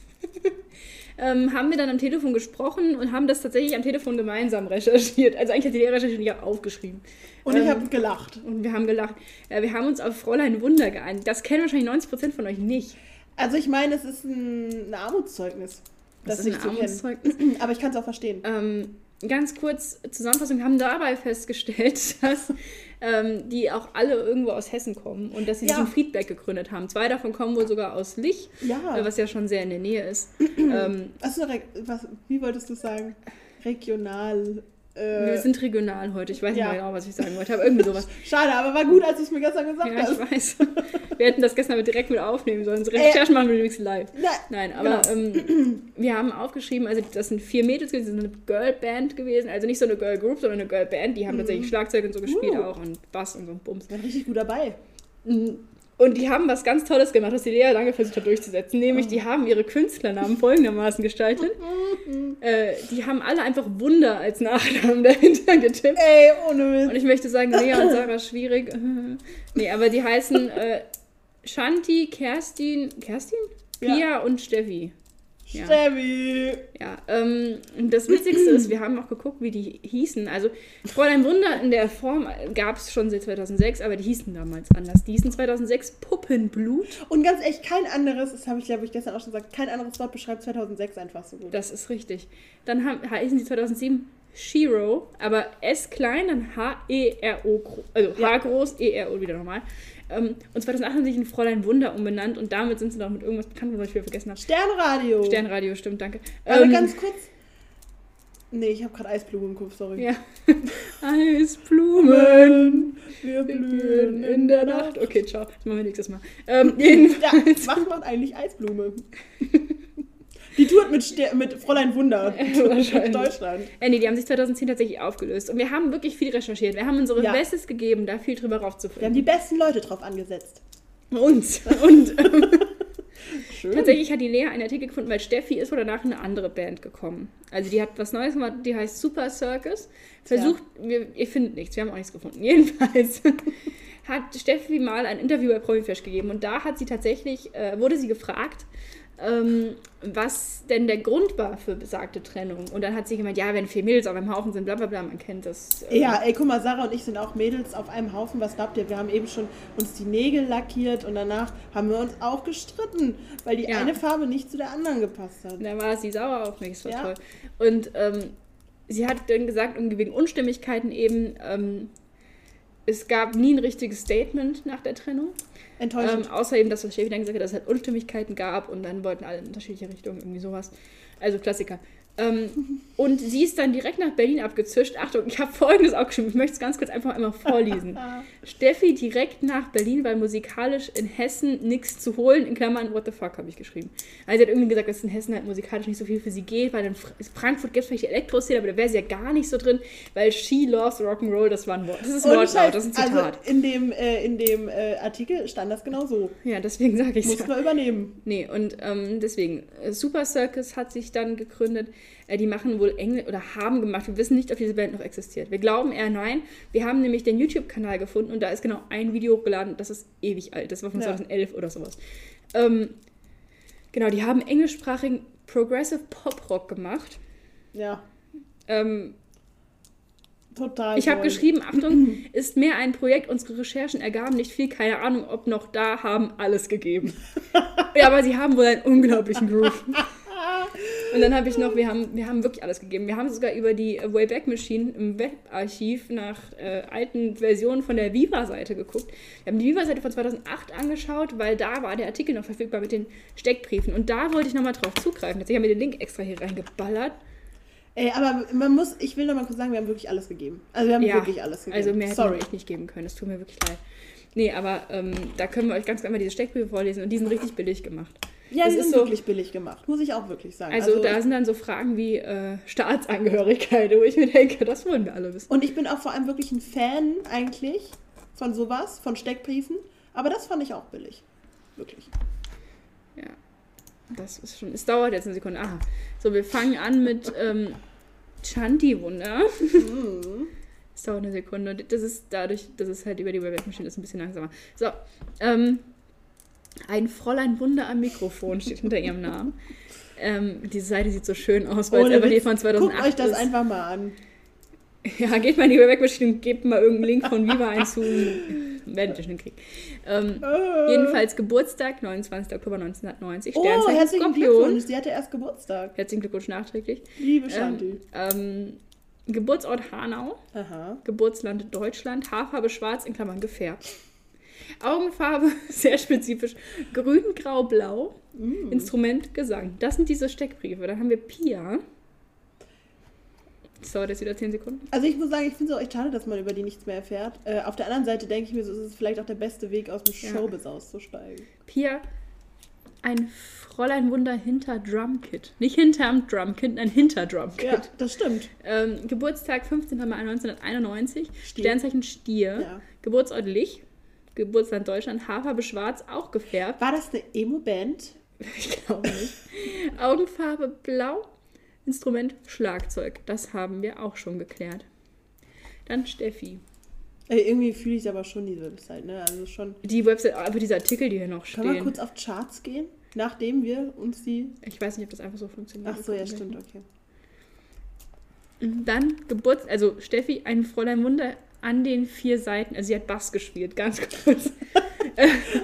[laughs] ähm, haben wir dann am Telefon gesprochen und haben das tatsächlich am Telefon gemeinsam recherchiert. Also eigentlich hat die Lehrer recherchiert ich habe aufgeschrieben. Und ich Ähm, habe gelacht. Und wir haben gelacht. Ja, wir haben uns auf Fräulein Wunder geeinigt. Das kennen wahrscheinlich 90% von euch nicht. Also ich meine, es ist ein, ein Armutszeugnis, Das das, ist ein. Armutszeugnis. Aber ich kann es auch verstehen. Ähm, ganz kurz Zusammenfassung, wir haben dabei festgestellt, [laughs] dass ähm, die auch alle irgendwo aus Hessen kommen und dass sie sich Ja. in Friedberg gegründet haben. Zwei davon kommen wohl sogar aus Lich, Ja. was ja schon sehr in der Nähe ist. [clears throat] ähm, was, wie wolltest du sagen? Regional. Wir Äh, sind regional heute. Ich weiß ja. nicht mehr genau, was ich sagen wollte, aber irgendwie sowas. [laughs] schade, aber war gut, als du es mir gestern gesagt Ja, ich weiß. Wir hätten das gestern direkt mit aufnehmen sollen. So Äh, Recherchen machen wir übrigens live. Na, Nein, aber ähm, [clears throat] wir haben aufgeschrieben, also das sind vier Mädels gewesen, das ist eine Girlband gewesen, also nicht so eine Girl Group, sondern eine Girlband, die haben tatsächlich Schlagzeug und so gespielt Uh. auch und Bass und so ein Bums. war richtig gut dabei. Und die haben was ganz Tolles gemacht, was die Lea lange versucht hat durchzusetzen, nämlich die haben ihre Künstlernamen folgendermaßen gestaltet. [laughs] äh, die haben alle einfach Wunder als Nachnamen [laughs] dahinter getippt. Ey, ohne Und Witz. ich möchte sagen, Lea und Sarah [laughs] schwierig. nee, aber die heißen äh, Shanti, Kerstin, Kerstin? Ja. Pia und Steffi. Ja. Steffi. Ja, ähm, das Witzigste ist, wir haben auch geguckt, wie die hießen. Also Fräulein Wunder in der Form gab es schon seit 2006, aber die hießen damals anders. Die hießen 2006 Puppenblut. Und ganz echt, kein anderes, das habe ich glaube ich gestern auch schon gesagt, kein anderes Wort beschreibt 2006 einfach so gut. Das ist richtig. Dann haben, heißen die 2007 Shiro, aber S klein, dann H-E-R-O, also H groß, E-R-O wieder nochmal. Ähm, und 2008 haben sie sich in Fräulein Wunder umbenannt und damit sind sie noch mit irgendwas bekannt, was ich wieder vergessen habe. Sternradio. Sternradio, stimmt, danke. Aber Ähm, ganz kurz. Nee, ich habe gerade Eisblume im Kopf, sorry. Ja. [laughs] Eisblumen. Wir blühen in der Nacht. Okay, ciao. Das machen wir nächstes Mal. Ähm, jedenfalls. [laughs] Ja, was macht eigentlich Eisblume? [laughs] Die tourt mit, Ster mit Fräulein Wunder durch [laughs] Deutschland. Äh, nee, die haben sich 2010 tatsächlich aufgelöst. Und wir haben wirklich viel recherchiert. Wir haben unsere Ja. Bestes gegeben, da viel drüber Wir haben raufzufinden. die besten Leute drauf angesetzt. Uns. Und ähm, [laughs] Schön. tatsächlich hat die Lea einen Artikel gefunden, weil Steffi ist wohl danach in eine andere Band gekommen. Also die hat was Neues gemacht, die heißt Super Circus. Versucht, wir, ihr findet nichts, wir haben auch nichts gefunden. [laughs] Jedenfalls hat Steffi mal ein Interview bei Profiflash gegeben und da hat sie tatsächlich, äh, wurde sie gefragt, ähm, was denn der Grund war für besagte Trennung. Und dann hat sie gemeint, ja, wenn vier Mädels auf einem Haufen sind, bla bla bla, man kennt das. äh, Ja, ey, guck mal, Sarah und ich sind auch Mädels auf einem Haufen. Was glaubt ihr? Wir haben eben schon uns die Nägel lackiert und danach haben wir uns auch gestritten, weil die Ja. eine Farbe nicht zu der anderen gepasst hat. Dann war sie sauer auf mich, das war Ja. toll. Und ähm, sie hat dann gesagt, wegen Unstimmigkeiten eben, ähm, es gab nie ein richtiges Statement nach der Trennung. Ähm, Enttäuschend. außer eben, dass das Steffi dann gesagt hat, dass es halt Unstimmigkeiten gab und dann wollten alle in unterschiedliche Richtungen, irgendwie sowas. Also Klassiker. Ähm, und sie ist dann direkt nach Berlin abgezischt. Achtung, ich habe folgendes auch geschrieben. Ich möchte es ganz kurz einfach einmal vorlesen. [laughs] Steffi direkt nach Berlin, weil musikalisch in Hessen nichts zu holen. In Klammern, what the fuck, habe ich geschrieben. Also sie hat irgendwie gesagt, dass in Hessen halt musikalisch nicht so viel für sie geht, weil in Fra- Frankfurt gibt es vielleicht die Elektro-Szene, aber da wäre sie ja gar nicht so drin, weil she loves Rock'n'Roll, das war ein Wort. Das ist Und Wortlaut, das ist ein Zitat. Also in dem, äh, in dem äh, Artikel stand das genau so. ja, deswegen sage ich Muss es. man übernehmen. Nee, und ähm, deswegen, äh, Super Circus hat sich dann gegründet. Äh, die machen wohl Englisch oder haben gemacht. Wir wissen nicht, ob diese Band noch existiert. Wir glauben eher nein. Wir haben nämlich den YouTube-Kanal gefunden und da ist genau ein Video hochgeladen. Das ist ewig alt. Das war von Ja. 2011 oder sowas. Ähm, genau, die haben englischsprachigen Progressive Pop-Rock gemacht. Ja, Ähm, total. ich habe geschrieben, [clears throat] Achtung, ist mehr ein Projekt. Unsere Recherchen ergaben nicht viel, keine Ahnung, ob noch da, haben alles gegeben. [laughs] ja, aber sie haben wohl einen unglaublichen Groove. [laughs] Und dann habe ich noch, wir haben, wir haben wirklich alles gegeben. Wir haben sogar über die Wayback Machine im Webarchiv nach äh, alten Versionen von der Viva-Seite geguckt. Wir haben die Viva-Seite von 2008 angeschaut, weil da war der Artikel noch verfügbar mit den Steckbriefen. Und da wollte ich nochmal drauf zugreifen. Deswegen haben wir den Link extra hier reingeballert. Ey, aber man muss, ich will noch mal kurz sagen, wir haben wirklich alles gegeben. Also wir haben Ja, wirklich alles gegeben. Also mehr hätte Sorry. echt nicht geben können. Es tut mir wirklich leid. Nee, aber ähm, da können wir euch ganz einmal diese Steckbriefe vorlesen und die sind richtig billig gemacht. Ja, Das die ist so- wirklich billig gemacht, muss ich auch wirklich sagen. Also, da sind dann so Fragen wie äh, Staatsangehörigkeit, [laughs] wo ich mir denke, das wollen wir alle wissen. Und ich bin auch vor allem wirklich ein Fan eigentlich von sowas, von Steckbriefen. Aber das fand ich auch billig. Wirklich. Ja, das ist schon. Es dauert jetzt eine Sekunde. Aha. So, wir fangen an mit ähm, Chanti-Wunder. Mhm. [laughs] Es dauert eine Sekunde. Das ist dadurch, dass es halt über die Webmaschine ist, ein bisschen langsamer. So, ähm, ein Fräulein Wunder am Mikrofon steht hinter ihrem Namen. Ähm, diese Seite sieht so schön aus, weil es einfach die von 2008 Guckt euch das ist. einfach mal an. Ja, geht mal in die Webmaschine und gebt mal irgendeinen Link von Viva ein zu. Schon hinkriegen. Ähm, Äh. jedenfalls Geburtstag, 29. Oktober 1990. Oh, herzlichen Skorpion. Glückwunsch. Sie hatte erst Geburtstag. Herzlichen Glückwunsch nachträglich. Liebe Ähm, Shanti. ähm, Geburtsort Hanau, Aha. Geburtsland Deutschland, Haarfarbe schwarz in Klammern gefärbt. Augenfarbe [laughs] sehr spezifisch grün, grau, blau. Mm. Instrument Gesang. Das sind diese Steckbriefe. Dann haben wir Pia. Das dauert jetzt wieder 10 Sekunden. Also ich muss sagen, ich finde es auch echt schade, dass man über die nichts mehr erfährt. Äh, auf der anderen Seite denke ich mir, so ist es vielleicht auch der beste Weg, aus dem Ja. Showbiz auszusteigen. Pia, ein Fräulein Wunder hinter Drumkit. Nicht hinterm Drumkit, ein hinter Drumkit. Ja, das stimmt. Ähm, Geburtstag 15. Mai 1991. Stier. Sternzeichen Stier. Ja. Geburtsort Lich. Geburtsland Deutschland. Haarfarbe schwarz, auch gefärbt. War das eine Emo-Band? [laughs] Ich glaube nicht. Augenfarbe blau. Instrument Schlagzeug. Das haben wir auch schon geklärt. Dann Steffi. Äh, irgendwie fühle ich aber schon diese Website, ne? Also schon. Die Website, aber diese Artikel, die hier noch Können wir stehen. kurz auf Charts gehen, nachdem wir uns die. Ich weiß nicht, ob das einfach so funktioniert. Ach so, ja, stimmt, okay. Dann Geburts... Also Steffi, ein Fräulein Wunder an den vier Seiten. Also sie hat Bass gespielt, ganz kurz.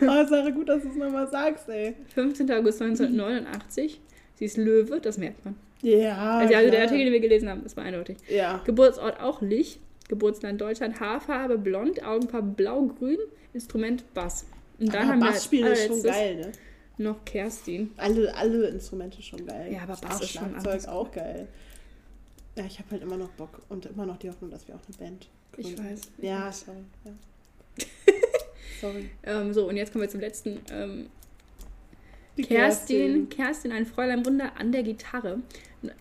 Oh, [laughs] Sarah, gut, dass du es nochmal sagst, ey. 15. August 1989. Sie ist Löwe, das merkt man. Ja. Also, also der. Artikel, den wir gelesen haben, das war eindeutig. Ja. Geburtsort auch Lich. Geburtsland Deutschland. Haarfarbe blond, Augenfarbe blau-grün. Instrument Bass. Und dann aber haben wir Bass als spielen ist schon geil, ne? noch Kerstin. Alle, alle Instrumente schon geil. Ja, aber Bass Auch ist schon Schlagzeug anders. auch geil. Ja, ich habe halt immer noch Bock und immer noch die Hoffnung, dass wir auch eine Band Ich weiß. Ja, sorry. Ja. [laughs] sorry. Ähm, so, und jetzt kommen wir zum letzten. Ähm, Kerstin, Kerstin, ein Fräulein Wunder an der Gitarre.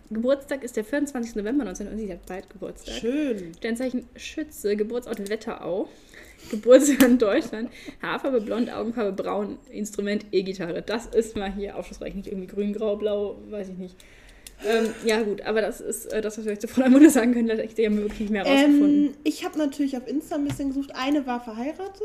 Geburtstag ist der 24. November 1990, sie hat bald Geburtstag. Schön. Sternzeichen Schütze, Geburtsort Wetterau. [laughs] Geburtsland Deutschland. Haarfarbe blond, Augenfarbe braun, Instrument E-Gitarre. Das ist mal hier aufschlussreich. Nicht irgendwie grün, grau, blau, weiß ich nicht. Ähm, ja, gut, aber das ist äh, das, was wir euch zu Fräulein Wunder sagen können. Ich haben wir wirklich mehr rausgefunden. Ähm, ich habe natürlich auf Insta ein bisschen gesucht. Eine war verheiratet.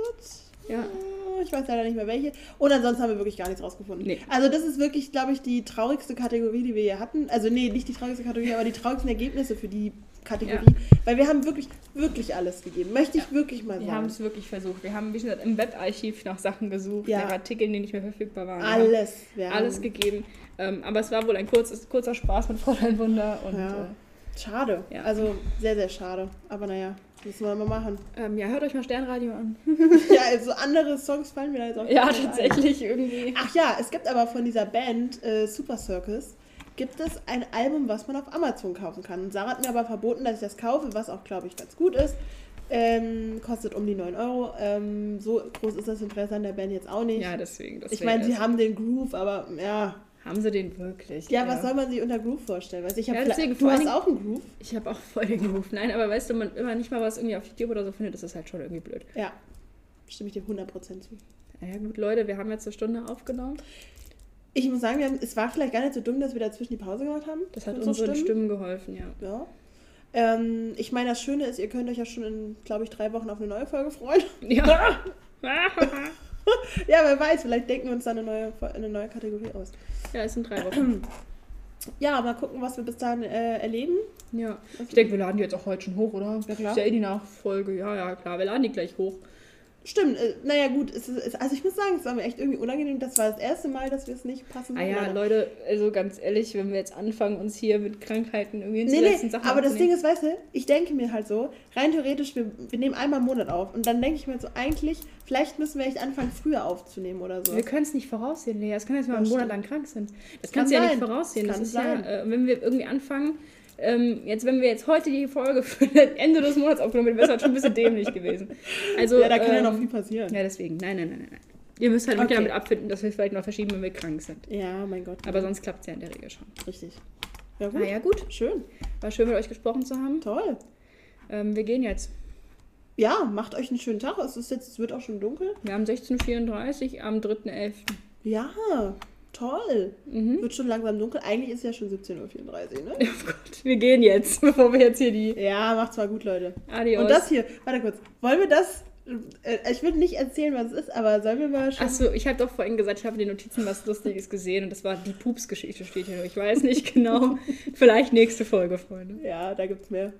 ja. Äh, Ich weiß leider nicht mehr welche. Und ansonsten haben wir wirklich gar nichts rausgefunden. Nee. Also das ist wirklich, glaube ich, die traurigste Kategorie, die wir hier hatten. Also nee, nicht die traurigste Kategorie, aber die traurigsten Ergebnisse für die Kategorie. Weil wir haben wirklich, wirklich alles gegeben. Möchte ich wirklich mal Wir haben sagen. es wirklich versucht. Wir haben, wie gesagt, im Webarchiv nach Sachen gesucht, Ja. nach Artikeln, die nicht mehr verfügbar waren. Alles. Wir haben, alles gegeben. Ähm, aber es war wohl ein kurzes, kurzer Spaß mit Fräulein Wunder. Und Ja. Schade. Ja. Also sehr, sehr schade. Aber naja, müssen wir mal machen. äh, ähm, ja, hört euch mal Sternradio an. [laughs] ja, also andere Songs fallen mir da jetzt auch Ja, nicht ein. tatsächlich irgendwie. Ach ja, es gibt aber von dieser Band äh, Super Circus gibt es ein Album, was man auf Amazon kaufen kann. Und Sarah hat mir aber verboten, dass ich das kaufe, was auch, glaube ich, ganz gut ist. Ähm, kostet um die 9 Euro. Ähm, so groß ist das Interesse an der Band jetzt auch nicht. Ja, deswegen. Das ich meine, sie haben den Groove, aber ja. Haben sie den wirklich? Ja, was soll man sich unter Groove vorstellen? Weißt, ich hab Ja, deswegen du hast auch einen Groove? Ich habe auch voll den Groove. Nein, aber weißt du, man, wenn man nicht mal was irgendwie auf YouTube oder so findet, ist das halt schon irgendwie blöd. Ja, stimme ich dir 100% zu. Ja gut, Leute, wir haben jetzt eine Stunde aufgenommen. Ich muss sagen, haben, es war vielleicht gar nicht so dumm, dass wir dazwischen die Pause gemacht haben. Das hat unseren Stimmen geholfen, ja. Ja. Ähm, ich meine, das Schöne ist, ihr könnt euch ja schon in, glaube ich, drei Wochen auf eine neue Folge freuen. Ja. [laughs] [laughs] [laughs] ja, wer weiß, vielleicht denken wir uns dann eine neue, eine neue Kategorie aus. ja, es sind drei Wochen. [clears throat] Ja, mal gucken, was wir bis dahin äh, erleben. Ja. Ich denke, wir laden die jetzt auch heute schon hoch, oder? Ja, klar. Ist ja eh die Nachfolge. Ja, ja, klar. Wir laden die gleich hoch. Stimmt, äh, naja gut, es es, also ich muss sagen, es war mir echt irgendwie unangenehm. Das war das erste Mal, dass wir es nicht passen. Ah ja, Leute, also ganz ehrlich, wenn wir jetzt anfangen, uns hier mit Krankheiten irgendwie Nee, nee, Sachen aber das Ding ist, weißt du, ich denke mir halt so, rein theoretisch, wir, wir nehmen einmal im Monat auf und dann denke ich mir so, eigentlich, vielleicht müssen wir echt anfangen, früher aufzunehmen oder so. Wir können es nicht voraussehen, Lea. Es kann jetzt mal einen Monat lang krank sind. Das Kann kannst du ja nicht voraussehen. Das Das, ist sein. ja, äh, wenn wir irgendwie anfangen, ähm, jetzt, wenn wir jetzt heute die Folge [laughs] für das Ende des Monats aufgenommen hätten, wäre es halt schon ein bisschen dämlich gewesen. Also, ja, da kann ja ähm, noch viel passieren. Ja, deswegen. Nein, nein, nein, nein. Ihr müsst halt Okay. damit abfinden, dass wir es vielleicht noch verschieben, wenn wir krank sind. Ja, mein Gott. Aber sonst klappt es ja in der Regel schon. Richtig. Ja, gut. Na ja, gut. Schön. War schön, mit euch gesprochen zu haben. Toll. Ähm, wir gehen jetzt. Ja, macht euch einen schönen Tag. Es, ist jetzt, es wird auch schon dunkel. Wir haben 16.34 am 3.11. Ja, toll. Mhm. Wird schon langsam dunkel. Eigentlich ist ja schon 17.34 Uhr, ne? [laughs] Oh Gott, wir gehen jetzt, [laughs] bevor wir jetzt hier die Ja, macht's mal gut, Leute. Adios. Und das hier, warte kurz. Wollen wir das? Äh, ich will nicht erzählen, was es ist, aber sollen wir mal schon. Achso, ich habe doch vorhin gesagt, ich habe in den Notizen was Lustiges gesehen und das war die Pups-Geschichte steht hier nur. Ich weiß nicht [laughs] genau. Vielleicht nächste Folge, Freunde. Ja, da gibt's mehr.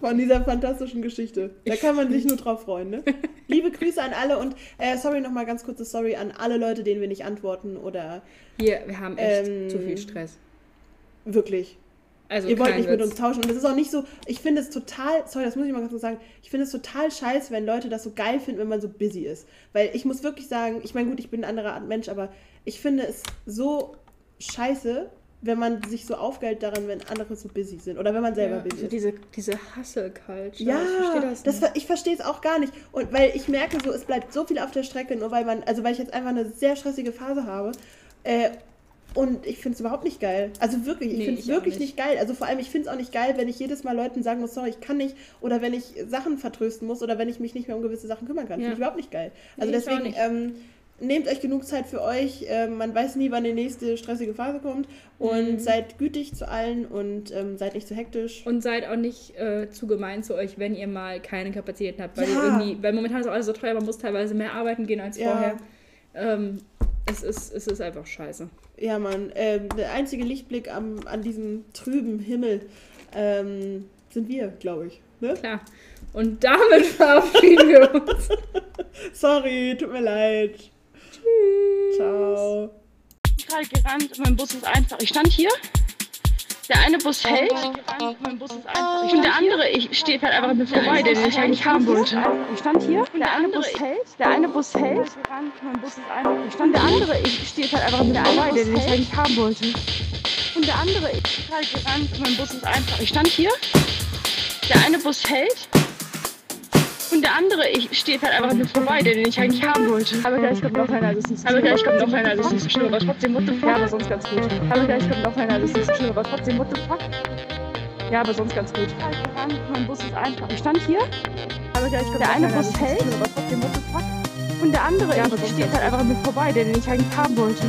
Von dieser fantastischen Geschichte. Da kann man sich nur drauf freuen, ne? Liebe Grüße an alle und äh, sorry nochmal ganz kurze Sorry an alle Leute, denen wir nicht antworten oder Hier, wir haben echt Ähm, zu viel Stress. wirklich. Also Ihr wollt nicht mit Witz. uns tauschen. Und das ist auch nicht so, ich finde es total, sorry, das muss ich mal ganz kurz sagen, ich finde es total scheiße, wenn Leute das so geil finden, wenn man so busy ist. Weil ich muss wirklich sagen, ich meine, gut, ich bin ein anderer Art Mensch, aber ich finde es so scheiße, wenn man sich so aufgeilt daran, wenn andere so busy sind. Oder wenn man selber ja, busy so ist. diese, diese Hustle-Culture. Ja, ich verstehe das das, nicht. ver- ich verstehe es auch gar nicht. Und weil ich merke so, es bleibt so viel auf der Strecke, nur weil man, also weil ich jetzt einfach eine sehr stressige Phase habe. Äh, und ich finde es überhaupt nicht geil. Also wirklich, ich Nee, finde es wirklich nicht. nicht. geil. Also vor allem, ich finde es auch nicht geil, wenn ich jedes Mal Leuten sagen muss, sorry, ich kann nicht. Oder wenn ich Sachen vertrösten muss oder wenn ich mich nicht mehr um gewisse Sachen kümmern kann. Ja. Finde ich überhaupt nicht geil. Also Nee, deswegen, ähm, nehmt euch genug Zeit für euch. Ähm, man weiß nie, wann die nächste stressige Phase kommt. Und Mhm. seid gütig zu allen und ähm, seid nicht zu hektisch. Und seid auch nicht äh, zu gemein zu euch, wenn ihr mal keine Kapazitäten habt. Weil, Ja. irgendwie, weil momentan ist auch alles so teuer, man muss teilweise mehr arbeiten gehen als Ja. vorher. Ähm, es, ist, es ist einfach scheiße. Ja, Mann, ähm, der einzige Lichtblick am, an diesem trüben Himmel ähm, sind wir, glaube ich. Ne? Klar. Und damit [laughs] verabschieden wir uns. [laughs] Sorry, tut mir leid. Tschüss. Ciao. gerade gerannt und mein Bus ist einfach. Ich stand hier. Der eine Bus hält und der andere ich steht halt einfach mit vorbei, den ich eigentlich haben wollte. Ich stand hier und der eine Bus hält. Der eine Bus hält. Mein Bus ist einfach. Ich stand der andere ich steht halt einfach mit vorbei, den ich eigentlich haben wollte. Und der andere ich gerade gerannt und mein Bus ist einfach. Ich stand hier. Der eine Bus hält. Und der andere ich steht halt einfach mit vorbei, den ich eigentlich haben wollte. Aber gleich kommt noch einer, das ist Aber gleich kommt noch einer, das ist so schlimm, aber trotzdem, what the fuck? Ja, aber sonst ganz gut. Aber gleich kommt noch einer, das ist so schlimm, aber trotzdem, what the fuck? Ja, aber sonst ganz gut. Mein Bus ist einfach. Ich stand hier. Aber gleich kommt Der eine Bus hält. aber trotzdem, what the fuck? Und der andere Ja, ich steht halt einfach mit vorbei, den ich eigentlich haben wollte.